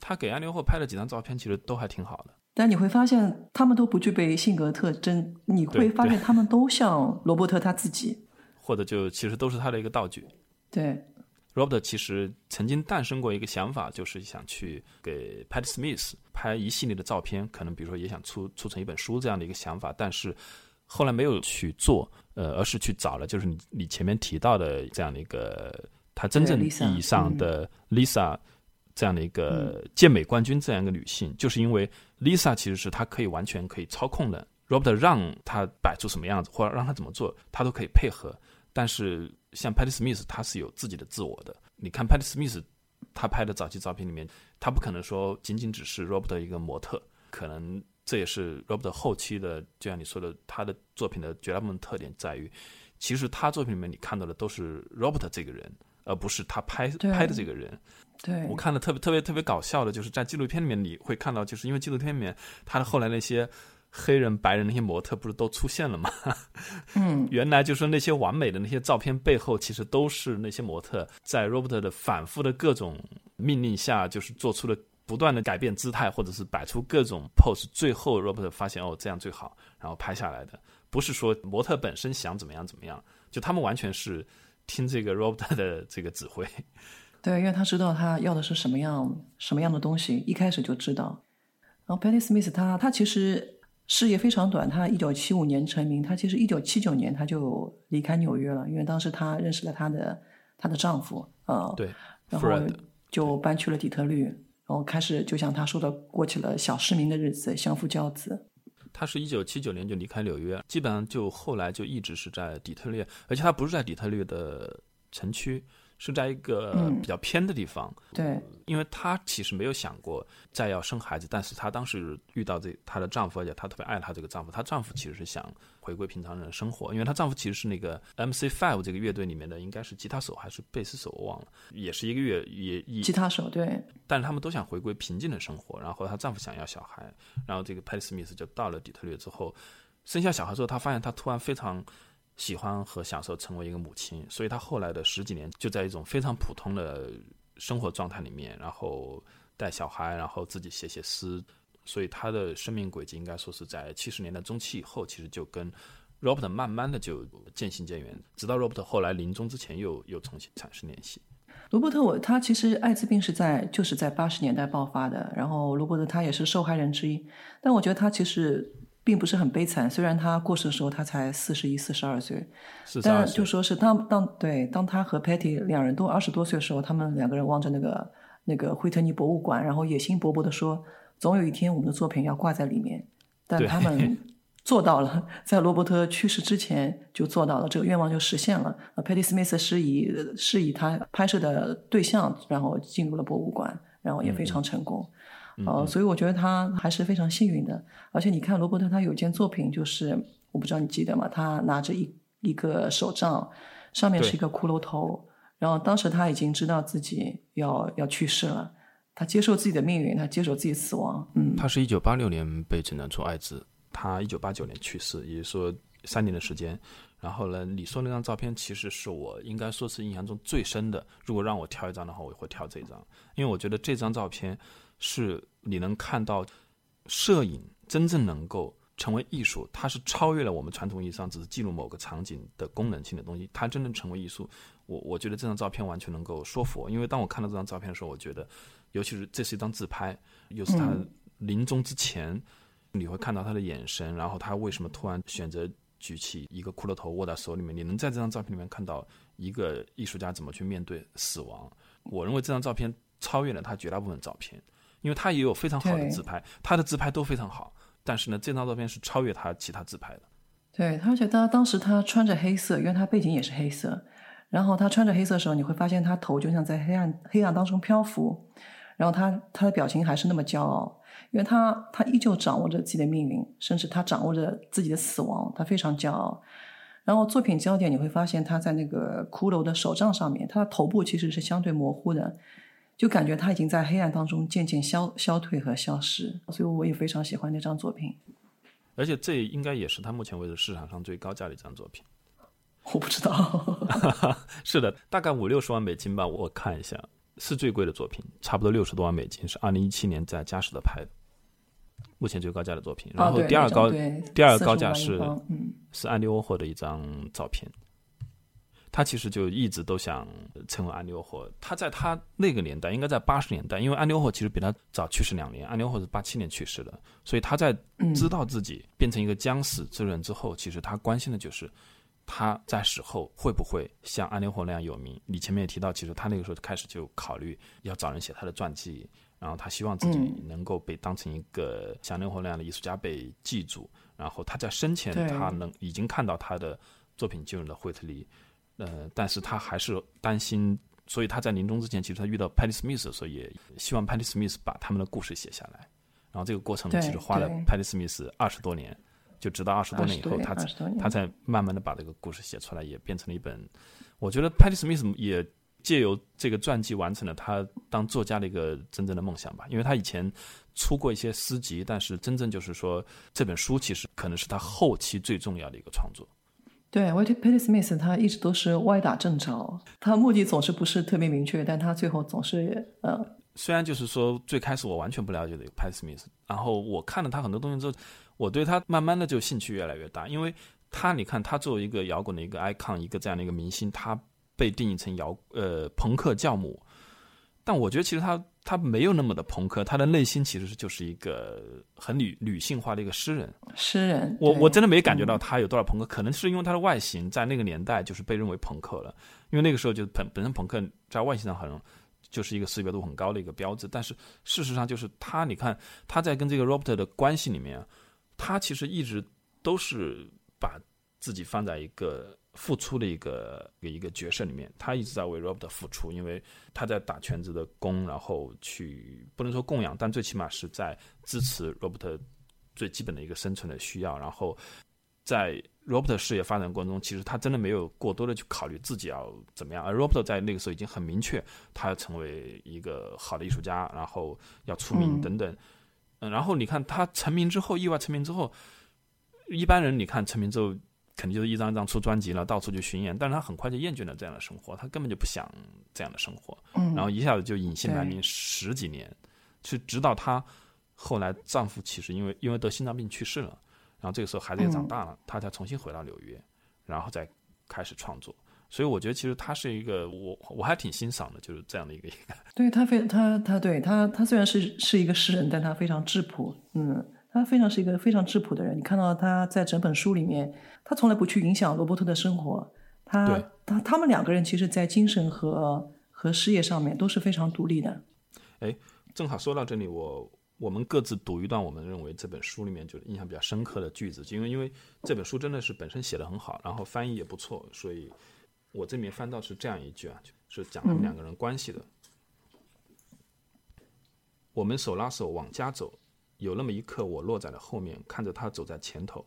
他给安迪沃豪拍的几张照片，其实都还挺好的。但你会发现，他们都不具备性格特征。你会发现，他们都像罗伯特他自己，或者就其实都是他的一个道具。对，Robert 其实曾经诞生过一个想法，就是想去给 Pat Smith 拍一系列的照片，可能比如说也想出出成一本书这样的一个想法，但是后来没有去做，呃，而是去找了就是你你前面提到的这样的一个他真正意义上的 Lisa。这样的一个健美冠军，这样一个女性，就是因为 Lisa 其实是她可以完全可以操控的，Robert 让她摆出什么样子，或者让她怎么做，她都可以配合。但是像 Patty Smith，他是有自己的自我的。你看 Patty Smith，他拍的早期照片里面，他不可能说仅仅只是 Robert 一个模特，可能这也是 Robert 后期的，就像你说的，他的作品的绝大部分特点在于，其实他作品里面你看到的都是 Robert 这个人，而不是他拍拍的这个人。对，我看的特别特别特别搞笑的，就是在纪录片里面你会看到，就是因为纪录片里面他的后来那些黑人、白人那些模特不是都出现了吗？嗯，(laughs) 原来就是那些完美的那些照片背后，其实都是那些模特在 Robert 的反复的各种命令下，就是做出了不断的改变姿态，或者是摆出各种 pose，最后 Robert 发现哦这样最好，然后拍下来的，不是说模特本身想怎么样怎么样，就他们完全是听这个 Robert 的这个指挥。对，因为他知道他要的是什么样什么样的东西，一开始就知道。然后 Patty Smith 他他其实事业非常短，他一九七五年成名，他其实一九七九年他就离开纽约了，因为当时他认识了他的她的丈夫，呃，对，然后就搬去了底特律，然后开始就像他说的，过起了小市民的日子，相夫教子。他是一九七九年就离开纽约，基本上就后来就一直是在底特律，而且他不是在底特律的城区。是在一个比较偏的地方，对，因为她其实没有想过再要生孩子，但是她当时遇到这她的丈夫，而且她特别爱她这个丈夫，她丈夫其实是想回归平常人的生活，因为她丈夫其实是那个 MC Five 这个乐队里面的，应该是吉他手还是贝斯手，我忘了，也是一个乐也吉他手，对，但是他们都想回归平静的生活，然后她丈夫想要小孩，然后这个 Patty Smith 就到了底特律之后，生下小孩之后，她发现她突然非常。喜欢和享受成为一个母亲，所以她后来的十几年就在一种非常普通的生活状态里面，然后带小孩，然后自己写写诗，所以她的生命轨迹应该说是在七十年代中期以后，其实就跟 Robert 慢慢的就渐行渐远，直到 Robert 后来临终之前又又重新产生联系。罗伯特，我他其实艾滋病是在就是在八十年代爆发的，然后罗伯特他也是受害人之一，但我觉得他其实并不是很悲惨，虽然他过世的时候他才四十一、四十二岁，但就说是当当对当他和 Patty 两人都二十多岁的时候，他们两个人望着那个那个惠特尼博物馆，然后野心勃勃的说，总有一天我们的作品要挂在里面，但他们。(laughs) 做到了，在罗伯特去世之前就做到了，这个愿望就实现了。呃，Patty Smith 是以是以他拍摄的对象，然后进入了博物馆，然后也非常成功。呃，所以我觉得他还是非常幸运的。而且你看罗伯特，他有一件作品，就是我不知道你记得吗？他拿着一一个手杖，上面是一个骷髅头，然后当时他已经知道自己要要去世了，他接受自己的命运，他接受自己死亡。嗯，他是一九八六年被诊断出艾滋。他一九八九年去世，也就是说三年的时间。然后呢，你说那张照片其实是我应该说是印象中最深的。如果让我挑一张的话，我会挑这张，因为我觉得这张照片是你能看到摄影真正能够成为艺术，它是超越了我们传统意义上只是记录某个场景的功能性的东西，它真正成为艺术。我我觉得这张照片完全能够说服我，因为当我看到这张照片的时候，我觉得，尤其是这是一张自拍，又是他临终之前。你会看到他的眼神，然后他为什么突然选择举起一个骷髅头握在手里面？你能在这张照片里面看到一个艺术家怎么去面对死亡？我认为这张照片超越了他绝大部分照片，因为他也有非常好的自拍，他的自拍都非常好。但是呢，这张照片是超越他其他自拍的。对，而且他当时他穿着黑色，因为他背景也是黑色，然后他穿着黑色的时候，你会发现他头就像在黑暗黑暗当中漂浮，然后他他的表情还是那么骄傲。因为他他依旧掌握着自己的命运，甚至他掌握着自己的死亡，他非常骄傲。然后作品焦点你会发现他在那个骷髅的手杖上面，他的头部其实是相对模糊的，就感觉他已经在黑暗当中渐渐消消退和消失。所以我也非常喜欢那张作品。而且这应该也是他目前为止市场上最高价的一张作品。我不知道。(laughs) 是的，大概五六十万美金吧，我看一下。是最贵的作品，差不多六十多万美金，是二零一七年在佳士得拍的，目前最高价的作品。然后第二高，第二高价是是安迪沃霍的一张照片。他其实就一直都想成为安迪沃霍。他在他那个年代，应该在八十年代，因为安迪沃霍其实比他早去世两年，安迪沃霍是八七年去世的，所以他在知道自己变成一个将死之人之后，其实他关心的就是。他在死后会不会像安妮霍那样有名？你前面也提到，其实他那个时候开始就考虑要找人写他的传记，然后他希望自己能够被当成一个像安妮霍那样的艺术家被记住。然后他在生前，他能已经看到他的作品进入了惠特利，呃，但是他还是担心，所以他在临终之前，其实他遇到 Patty Smith 的时候，也希望 Patty Smith 把他们的故事写下来。然后这个过程其实花了 Patty Smith 二十多年。就直到二十多年以后，他他才慢慢的把这个故事写出来，也变成了一本。我觉得 Patty Smith 也借由这个传记完成了他当作家的一个真正的梦想吧。因为他以前出过一些诗集，但是真正就是说这本书其实可能是他后期最重要的一个创作。对，我觉得 Patty Smith 他一直都是歪打正着，他目的总是不是特别明确，但他最后总是呃。虽然就是说最开始我完全不了解的 Patty Smith，然后我看了他很多东西之后。我对他慢慢的就兴趣越来越大，因为他你看他作为一个摇滚的一个 icon，一个这样的一个明星，他被定义成摇呃朋克教母，但我觉得其实他他没有那么的朋克，他的内心其实是就是一个很女女性化的一个诗人。诗人，我我真的没感觉到他有多少朋克，可能是因为他的外形在那个年代就是被认为朋克了，因为那个时候就本本身朋克在外形上很就是一个识别度很高的一个标志，但是事实上就是他你看他在跟这个 Robert 的关系里面。他其实一直都是把自己放在一个付出的一个一个角色里面，他一直在为 Robert 付出，因为他在打全职的工，然后去不能说供养，但最起码是在支持 Robert 最基本的一个生存的需要。然后在 Robert 事业发展过程中，其实他真的没有过多的去考虑自己要怎么样，而 Robert 在那个时候已经很明确，他要成为一个好的艺术家，然后要出名等等。嗯，然后你看他成名之后，意外成名之后，一般人你看成名之后，肯定就是一张一张出专辑了，到处去巡演。但是他很快就厌倦了这样的生活，他根本就不想这样的生活。嗯，然后一下子就隐姓埋名十几年，去直到她后来丈夫其实因为因为得心脏病去世了，然后这个时候孩子也长大了，她才重新回到纽约，然后再开始创作。所以我觉得其实她是一个我我还挺欣赏的，就是这样的一个。对她非她她对她她虽然是是一个诗人，但她非常质朴，嗯，她非常是一个非常质朴的人。你看到她在整本书里面，他从来不去影响罗伯特的生活，他他他们两个人其实，在精神和和事业上面都是非常独立的。哎，正好说到这里，我。我们各自读一段，我们认为这本书里面就印象比较深刻的句子，因为因为这本书真的是本身写的很好，然后翻译也不错，所以我这里面翻到是这样一句啊，是讲他们两个人关系的。我们手拉手往家走，有那么一刻我落在了后面，看着他走在前头，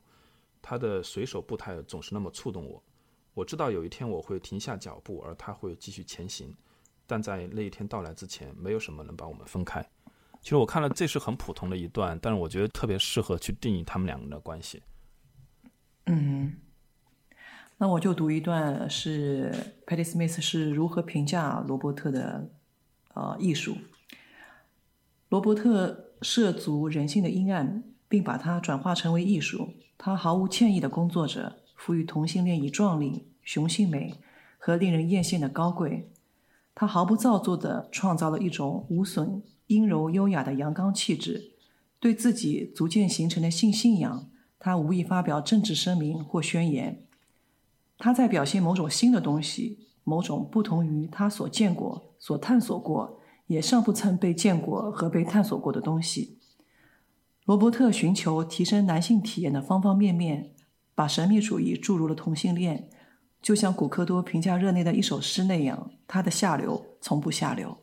他的随手步态总是那么触动我。我知道有一天我会停下脚步，而他会继续前行，但在那一天到来之前，没有什么能把我们分开。其实我看了，这是很普通的一段，但是我觉得特别适合去定义他们两个人的关系。嗯，那我就读一段，是 Patty Smith 是如何评价罗伯特的呃艺术。罗伯特涉足人性的阴暗，并把它转化成为艺术。他毫无歉意的工作着，赋予同性恋以壮丽、雄性美和令人艳羡的高贵。他毫不造作的创造了一种无损。阴柔优雅的阳刚气质，对自己逐渐形成的性信仰，他无意发表政治声明或宣言。他在表现某种新的东西，某种不同于他所见过、所探索过，也尚不曾被见过和被探索过的东西。罗伯特寻求提升男性体验的方方面面，把神秘主义注入了同性恋，就像古克多评价热内的一首诗那样，他的下流从不下流。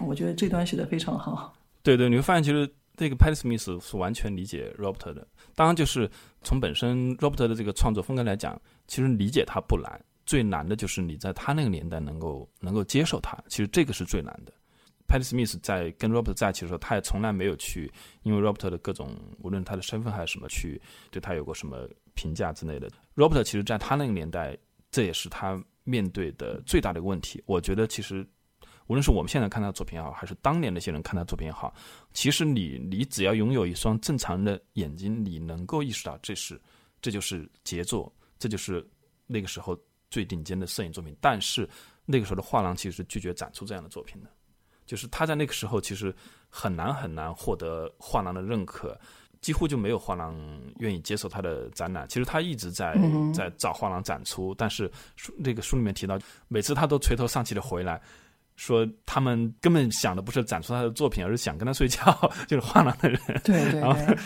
我觉得这段写的非常好。对对，你会发现其实这个 Patty Smith 是完全理解 Robert 的。当然，就是从本身 Robert 的这个创作风格来讲，其实理解他不难，最难的就是你在他那个年代能够能够接受他。其实这个是最难的。Patty Smith 在跟 Robert 在一起的时候，他也从来没有去因为 Robert 的各种无论他的身份还是什么去对他有过什么评价之类的。Robert 其实在他那个年代，这也是他面对的最大的一个问题。我觉得其实。无论是我们现在看他的作品也好，还是当年那些人看他的作品也好，其实你你只要拥有一双正常的眼睛，你能够意识到这是这就是杰作，这就是那个时候最顶尖的摄影作品。但是那个时候的画廊其实是拒绝展出这样的作品的，就是他在那个时候其实很难很难获得画廊的认可，几乎就没有画廊愿意接受他的展览。其实他一直在在找画廊展出，但是书那个书里面提到，每次他都垂头丧气的回来。说他们根本想的不是展出他的作品，而是想跟他睡觉，(laughs) 就是画廊的人。对对 (laughs) 对。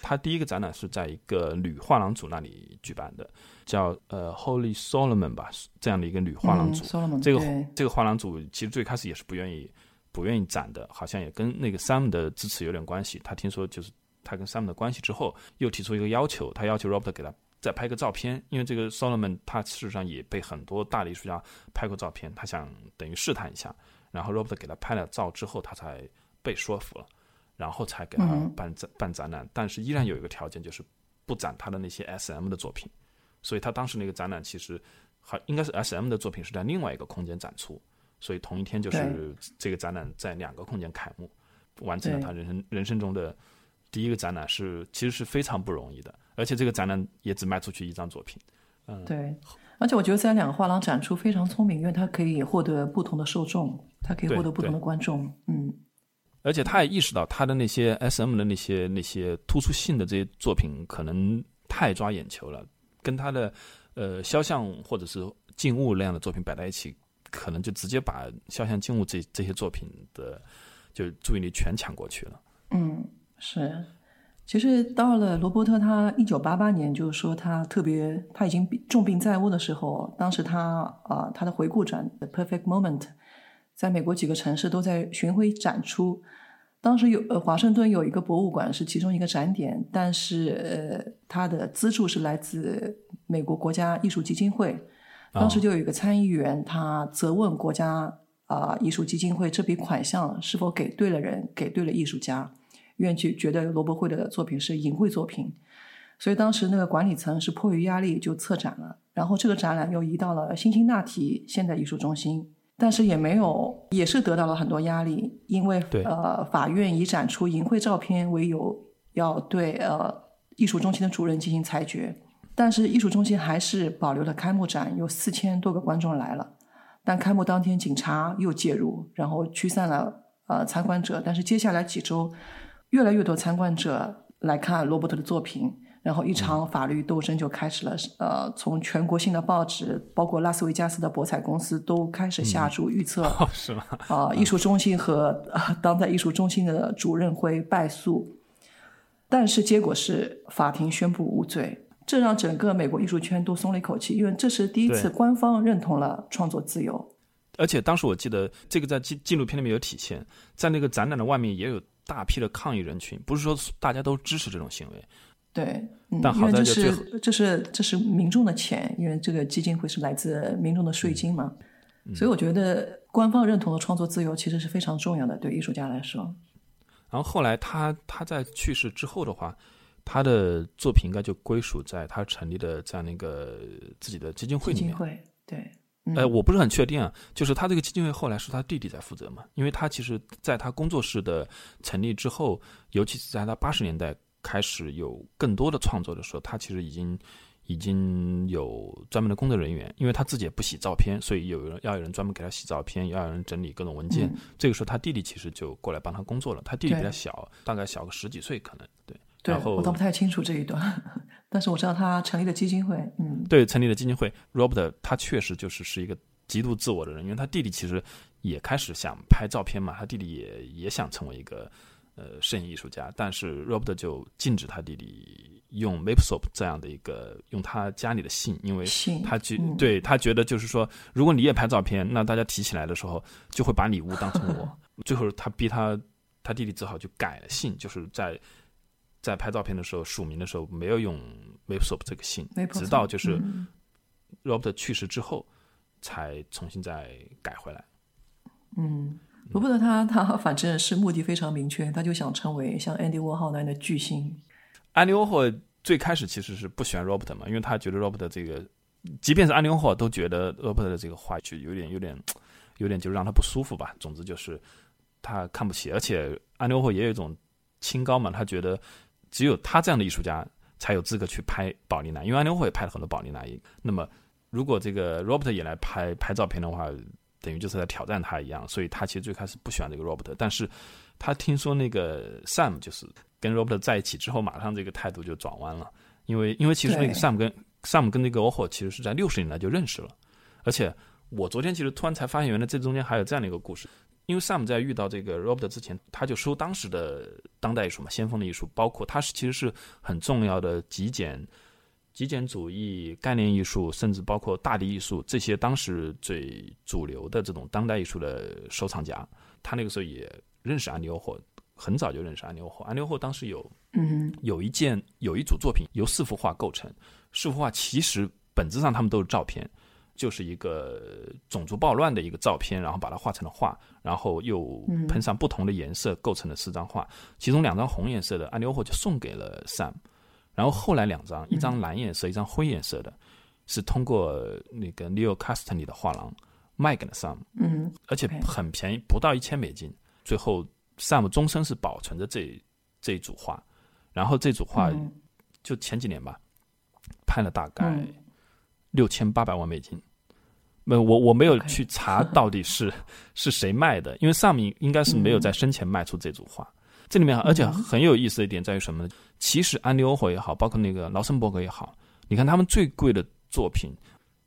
他第一个展览是在一个女画廊组那里举办的，叫呃 Holy Solomon 吧，这样的一个女画廊主。这个这个画廊组其实最开始也是不愿意不愿意展的，好像也跟那个 Sam 的支持有点关系。他听说就是他跟 Sam 的关系之后，又提出一个要求，他要求 Robert 给他。再拍个照片，因为这个 Solomon 他事实上也被很多大的艺术家拍过照片，他想等于试探一下，然后 Robert 给他拍了照之后，他才被说服了，然后才给他办展办展览，但是依然有一个条件，就是不展他的那些 SM 的作品，所以他当时那个展览其实还应该是 SM 的作品是在另外一个空间展出，所以同一天就是这个展览在两个空间开幕，完成了他人生人生中的第一个展览，是其实是非常不容易的。而且这个展览也只卖出去一张作品，嗯，对。而且我觉得在两个画廊展出非常聪明，因为它可以获得不同的受众，它可以获得不同的观众，嗯。而且他也意识到他的那些 SM 的那些那些突出性的这些作品可能太抓眼球了，跟他的呃肖像或者是静物那样的作品摆在一起，可能就直接把肖像静物这这些作品的就注意力全抢过去了。嗯，是。其实到了罗伯特，他一九八八年，就是说他特别他已经重病在卧的时候，当时他啊他的回顾展《The Perfect Moment》在美国几个城市都在巡回展出。当时有呃华盛顿有一个博物馆是其中一个展点，但是呃他的资助是来自美国国家艺术基金会。当时就有一个参议员，他责问国家啊艺术基金会这笔款项是否给对了人，给对了艺术家。院去觉得罗伯会的作品是淫秽作品，所以当时那个管理层是迫于压力就撤展了。然后这个展览又移到了辛辛那提现代艺术中心，但是也没有，也是得到了很多压力，因为呃法院以展出淫秽照片为由，要对呃艺术中心的主任进行裁决。但是艺术中心还是保留了开幕展，有四千多个观众来了。但开幕当天，警察又介入，然后驱散了呃参观者。但是接下来几周，越来越多参观者来看罗伯特的作品，然后一场法律斗争就开始了。呃，从全国性的报纸，包括拉斯维加斯的博彩公司，都开始下注预测，是吗？啊，艺术中心和当代艺术中心的主任会败诉。但是结果是法庭宣布无罪，这让整个美国艺术圈都松了一口气，因为这是第一次官方认同了创作自由。而且当时我记得这个在纪纪录片里面有体现，在那个展览的外面也有大批的抗议人群，不是说大家都支持这种行为。对，但好在这是这是这是民众的钱，因为这个基金会是来自民众的税金嘛，所以我觉得官方认同的创作自由其实是非常重要的，对艺术家来说。然后后来他他在去世之后的话，他的作品应该就归属在他成立的这样的一个自己的基金会里面。基金会对，呃，我不是很确定啊，就是他这个基金会后来是他弟弟在负责嘛？因为他其实在他工作室的成立之后，尤其是在他八十年代开始有更多的创作的时候，他其实已经。已经有专门的工作人员，因为他自己也不洗照片，所以有人要有人专门给他洗照片，要有人整理各种文件。这个时候，他弟弟其实就过来帮他工作了。他弟弟比他小，大概小个十几岁，可能对。对，我倒不太清楚这一段，但是我知道他成立了基金会。嗯，对，成立了基金会。Robert 他确实就是是一个极度自我的人，因为他弟弟其实也开始想拍照片嘛，他弟弟也也想成为一个呃摄影艺术家，但是 Robert 就禁止他弟弟。用 Mapsop 这样的一个用他家里的姓，因为他觉对他觉得就是说，如果你也拍照片，那大家提起来的时候就会把礼物当成我。(laughs) 最后他逼他他弟弟只好就改了姓，就是在在拍照片的时候署名的时候没有用 Mapsop 这个姓，直到就是 Robert 去世之后才重新再改回来。嗯，罗伯特他他反正是目的非常明确，他就想成为像 Andy Warhol 那样的巨星。Andy Warhol 最开始其实是不喜欢 Robert 嘛，因为他觉得 Robert 这个，即便是 Andy Warhol 都觉得 Robert 的这个话就有点、有点、有点，就让他不舒服吧。总之就是他看不起，而且 Andy Warhol 也有一种清高嘛，他觉得只有他这样的艺术家才有资格去拍宝丽娜，因为安妮沃霍也拍了很多宝丽娜。那么如果这个 Robert 也来拍拍照片的话，等于就是在挑战他一样。所以他其实最开始不喜欢这个 Robert，但是他听说那个 Sam 就是。跟 Robert 在一起之后，马上这个态度就转弯了，因为因为其实那个 Sam 跟 Sam 跟那个 Oho 其实是在六十年代就认识了，而且我昨天其实突然才发现，原来这中间还有这样的一个故事。因为 Sam 在遇到这个 Robert 之前，他就收当时的当代艺术嘛，先锋的艺术，包括他是其实是很重要的极简、极简主义、概念艺术，甚至包括大地艺术这些当时最主流的这种当代艺术的收藏家。他那个时候也认识安迪欧霍。很早就认识安纽霍，安纽霍当时有，嗯，有一件有一组作品由四幅画构成，四幅画其实本质上他们都是照片，就是一个种族暴乱的一个照片，然后把它画成了画，然后又喷上不同的颜色构成了四张画，其中两张红颜色的安纽霍就送给了 Sam，然后后来两张，一张蓝颜色，一张灰颜色的，是通过那个 Leo Castany 的画廊卖给了 Sam，嗯，而且很便宜，不到一千美金，最后。Sam 终身是保存着这这一组画，然后这组画就前几年吧，拍了大概六千八百万美金。没，我我没有去查到底是是谁卖的，因为 Sam 应该是没有在生前卖出这组画。这里面而且很有意思的一点在于什么呢？其实安利欧霍也好，包括那个劳森伯格也好，你看他们最贵的作品，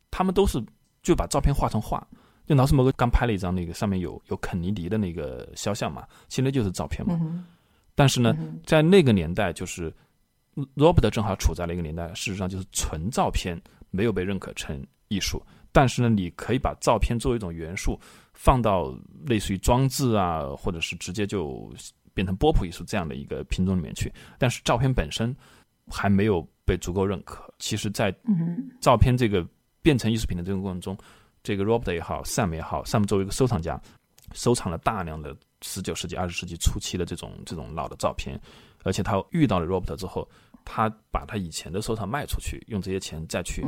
他们都是就把照片画成画。就劳森伯格刚拍了一张那个上面有有肯尼迪的那个肖像嘛，其实就是照片嘛。但是呢，在那个年代，就是 Robert 正好处在了一个年代，事实上就是纯照片没有被认可成艺术。但是呢，你可以把照片作为一种元素放到类似于装置啊，或者是直接就变成波普艺术这样的一个品种里面去。但是照片本身还没有被足够认可。其实，在照片这个变成艺术品的这个过程中。这个 Robert 也好，Sam 也好，Sam 作为一个收藏家，收藏了大量的十九世纪、二十世纪初期的这种这种老的照片，而且他遇到了 Robert 之后，他把他以前的收藏卖出去，用这些钱再去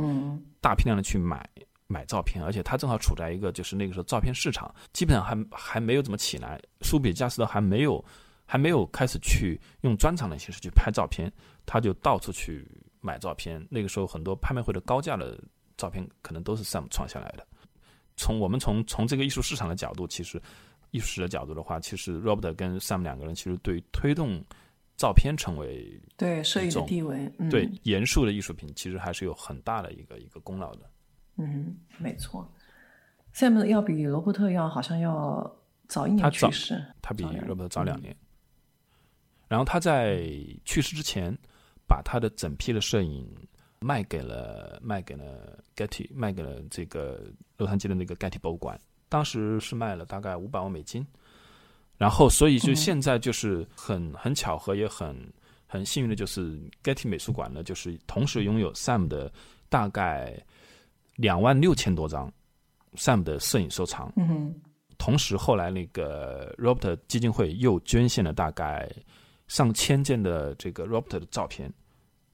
大批量的去买买照片，而且他正好处在一个就是那个时候照片市场基本上还还没有怎么起来，苏比加斯德还没有还没有开始去用专场的形式去拍照片，他就到处去买照片，那个时候很多拍卖会的高价的照片可能都是 Sam 创下来的。从我们从从这个艺术市场的角度，其实艺术史的角度的话，其实 Robert 跟 Sam 两个人其实对推动照片成为对摄影的地位，嗯、对严肃的艺术品，其实还是有很大的一个一个功劳的。嗯，没错。Sam 要比罗伯特要好像要早一年去世，他比早两 Robert 早两年。然后他在去世之前，把他的整批的摄影卖给了卖给了 Getty，卖给了这个洛杉矶的那个 Getty 博物馆，当时是卖了大概五百万美金。然后，所以就现在就是很很巧合，也很很幸运的，就是 Getty 美术馆呢，就是同时拥有 Sam 的大概两万六千多张 Sam 的摄影收藏。嗯哼，同时，后来那个 Robert 基金会又捐献了大概上千件的这个 Robert 的照片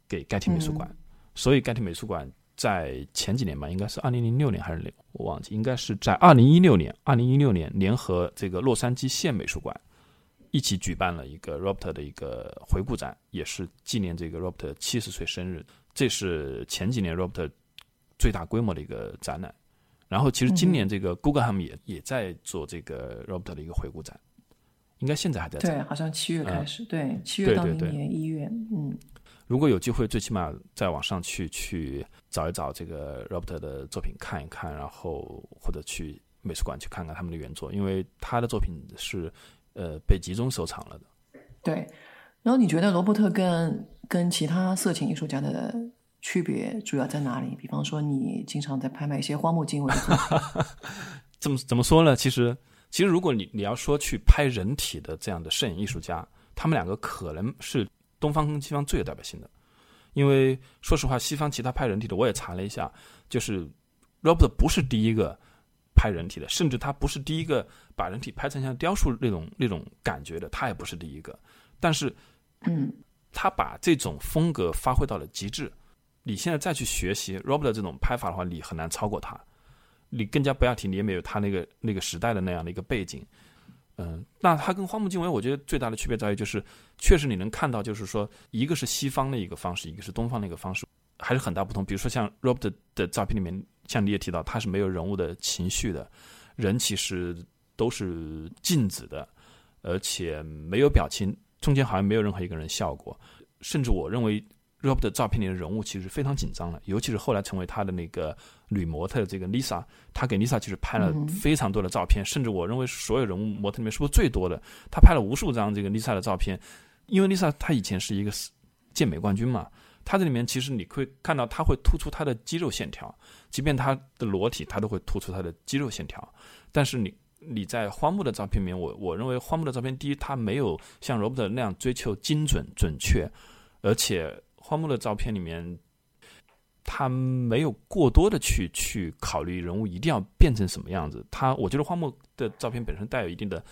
给 Getty 美术馆，所以 Getty 美术馆在前几年吧，应该是二零零六年还是哪，我忘记，应该是在二零一六年，二零一六年联合这个洛杉矶县美术馆一起举办了一个 Robert 的一个回顾展，也是纪念这个 Robert 七十岁生日。这是前几年 Robert 最大规模的一个展览。然后，其实今年这个 Guggenheim 也、也在做这个 Robert 的一个回顾展，应该现在还在做。对，好像七月开始，对，七月到明对对对年一月，嗯，如果有机会，最起码再往上去去找一找这个 Robert 的作品看一看，然后或者去美术馆去看看他们的原作，因为他的作品是呃被集中收藏了的。对。然后你觉得罗伯特跟跟其他色情艺术家的区别主要在哪里？比方说，你经常在拍卖一些荒木经惟的 (laughs) 怎么怎么说呢？其实其实如果你你要说去拍人体的这样的摄影艺术家，他们两个可能是东方跟西方最有代表性的。因为说实话，西方其他拍人体的我也查了一下，就是 Robert 不是第一个拍人体的，甚至他不是第一个把人体拍成像雕塑那种那种感觉的，他也不是第一个。但是嗯，他把这种风格发挥到了极致。你现在再去学习 Robert 这种拍法的话，你很难超过他。你更加不要提，你也没有他那个那个时代的那样的一个背景。嗯，那他跟荒木经惟，我觉得最大的区别在于，就是确实你能看到，就是说，一个是西方的一个方式，一个是东方的一个方式，还是很大不同。比如说像 Robert 的照片里面，像你也提到，他是没有人物的情绪的，人其实都是静止的，而且没有表情，中间好像没有任何一个人笑过，甚至我认为 Robert 的照片里的人物其实非常紧张的，尤其是后来成为他的那个女模特的这个 Lisa，他给 Lisa 其实拍了非常多的照片，甚至我认为所有人物模特里面是不是最多的？他拍了无数张这个 Lisa 的照片，因为 Lisa 她以前是一个健美冠军嘛，她这里面其实你会看到，她会突出她的肌肉线条，即便她的裸体，她都会突出她的肌肉线条。但是你你在荒木的照片里面，我我认为荒木的照片，第一，他没有像 Robert 那样追求精准准确，而且荒木的照片里面，他没有过多的去去考虑人物一定要变成什么样子。他我觉得荒木的照片本身带有一定的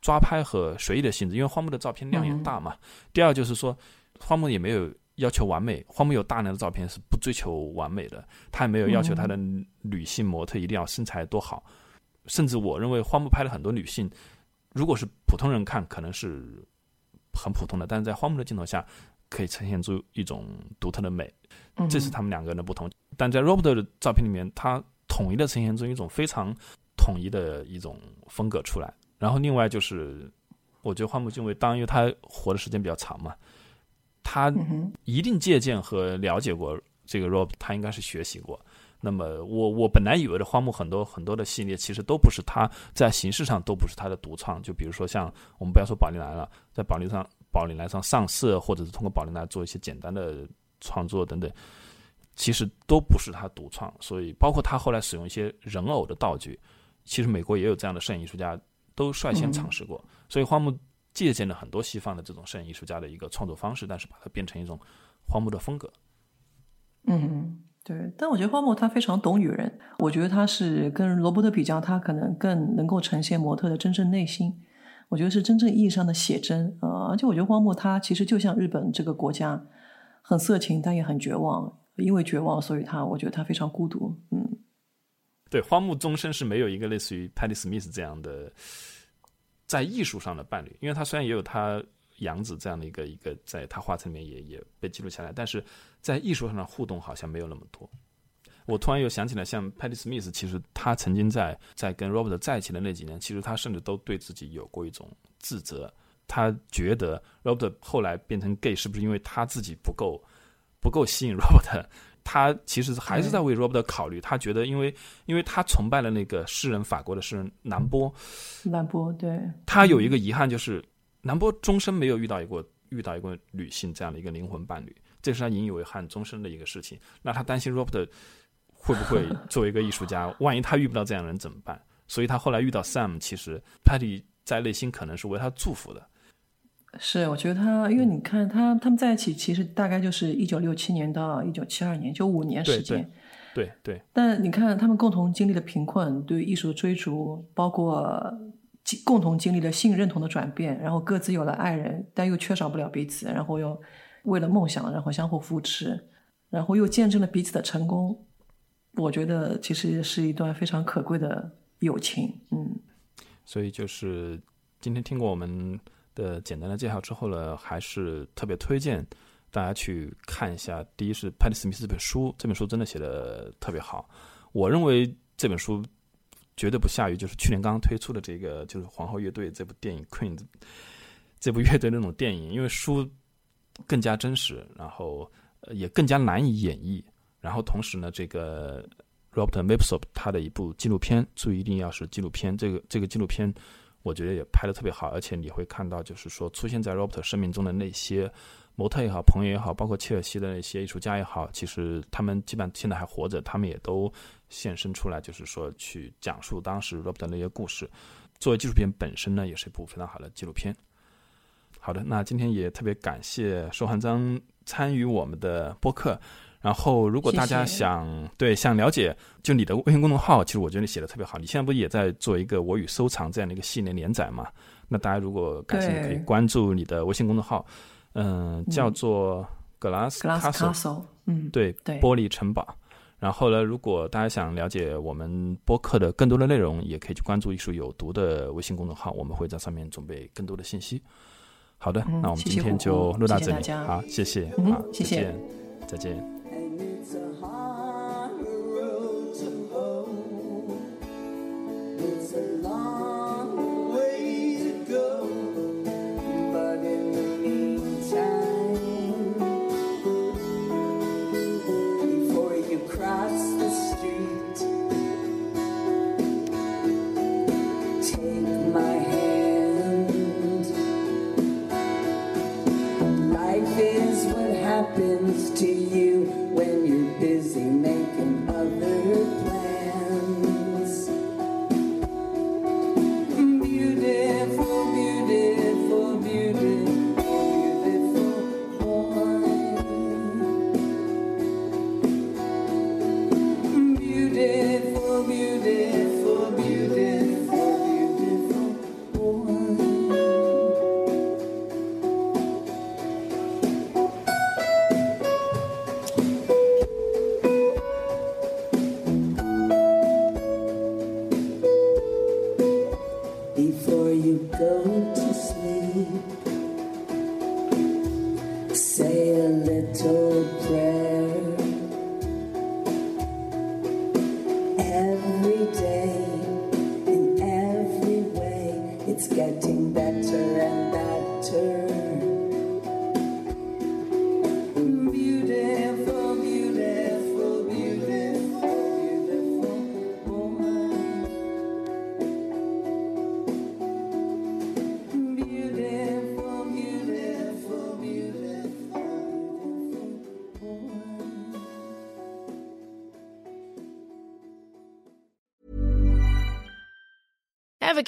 抓拍和随意的性质，因为荒木的照片量也大嘛。第二就是说，荒木也没有要求完美，荒木有大量的照片是不追求完美的，他也没有要求他的女性模特一定要身材多好。甚至我认为荒木拍了很多女性，如果是普通人看，可能是很普通的，但是在荒木的镜头下，可以呈现出一种独特的美，这是他们两个人的不同。但在 Robert 的照片里面，他统一的呈现出一种非常统一的一种风格出来。然后另外就是，我觉得荒木经惟，当然因为他活的时间比较长嘛，他一定借鉴和了解过这个 Robert，他应该是学习过。那么我我本来以为的荒木很多很多的系列，其实都不是他在形式上都不是他的独创。就比如说像我们不要说宝丽来了，在宝丽上宝丽来上上色，或者是通过宝丽来做一些简单的创作等等，其实都不是他独创。所以包括他后来使用一些人偶的道具，其实美国也有这样的摄影艺术家都率先尝试过。所以荒木借鉴了很多西方的这种摄影艺术家的一个创作方式，但是把它变成一种荒木的风格。嗯。对，但我觉得荒木他非常懂女人，我觉得他是跟罗伯特比较，他可能更能够呈现模特的真正内心，我觉得是真正意义上的写真啊、而且我觉得荒木他其实就像日本这个国家，很色情，但也很绝望，因为绝望，所以他我觉得他非常孤独。嗯，对，荒木终身是没有一个类似于 Patty Smith 这样的在艺术上的伴侣，因为他虽然也有他杨子这样的一个一个，在他画册里面也也被记录下来，但是在艺术上的互动好像没有那么多。我突然又想起来，像 Patty Smith，其实他曾经在在跟 Robert 在一起的那几年，其实他甚至都对自己有过一种自责。他觉得 Robert 后来变成 gay 是不是因为他自己不够不够吸引 (laughs) Robert？他其实还是在为 Robert 考虑。他觉得，因为因为他崇拜了那个诗人，法国的诗人南波。南波对。他有一个遗憾，就是南波终身没有遇到一个遇到一个女性这样的一个灵魂伴侣，这是他引以为憾终身的一个事情。那他担心 Robert。会不会 (laughs) 作为一个艺术家，万一他遇不到这样的人怎么办？所以他后来遇到 Sam，其实 Patty 在内心可能是为他祝福的。是，我觉得他，因为你看他他们在一起，其实大概就是一九六七年到一九七二年，就五年时间。对对。但你看他们共同经历了贫困，对艺术的追逐，包括共同经历了性认同的转变，然后各自有了爱人，但又缺少不了彼此，然后又为了梦想，然后相互扶持，然后又见证了彼此的成功。我觉得其实是一段非常可贵的友情，嗯。所以就是今天听过我们的简单的介绍之后呢，还是特别推荐大家去看一下。第一是 Patty Smith 这本书，这本书真的写的特别好。我认为这本书绝对不下于就是去年刚刚推出的这个就是皇后乐队这部电影 Queen 这部乐队那种电影，因为书更加真实，然后也更加难以演绎。然后同时呢，这个 Robert Mapsop 他的一部纪录片，注意一定要是纪录片。这个这个纪录片，我觉得也拍的特别好，而且你会看到，就是说出现在 Robert 生命中的那些模特也好、朋友也好，包括切尔西的那些艺术家也好，其实他们基本上现在还活着，他们也都现身出来，就是说去讲述当时 Robert 那些故事。作为纪录片本身呢，也是一部非常好的纪录片。好的，那今天也特别感谢收汉章参与我们的播客。然后，如果大家想对想了解，就你的微信公众号，其实我觉得你写的特别好。你现在不也在做一个我与收藏这样的一个系列连载嘛？那大家如果感兴趣，可以关注你的微信公众号，嗯，叫做 Glass Castle，嗯，对，玻璃城堡。然后呢，如果大家想了解我们播客的更多的内容，也可以去关注艺术有毒的微信公众号，我们会在上面准备更多的信息。好的，那我们今天就录到这里，好，谢谢，好，谢谢，再见。it's a harder road to hoe. It's a long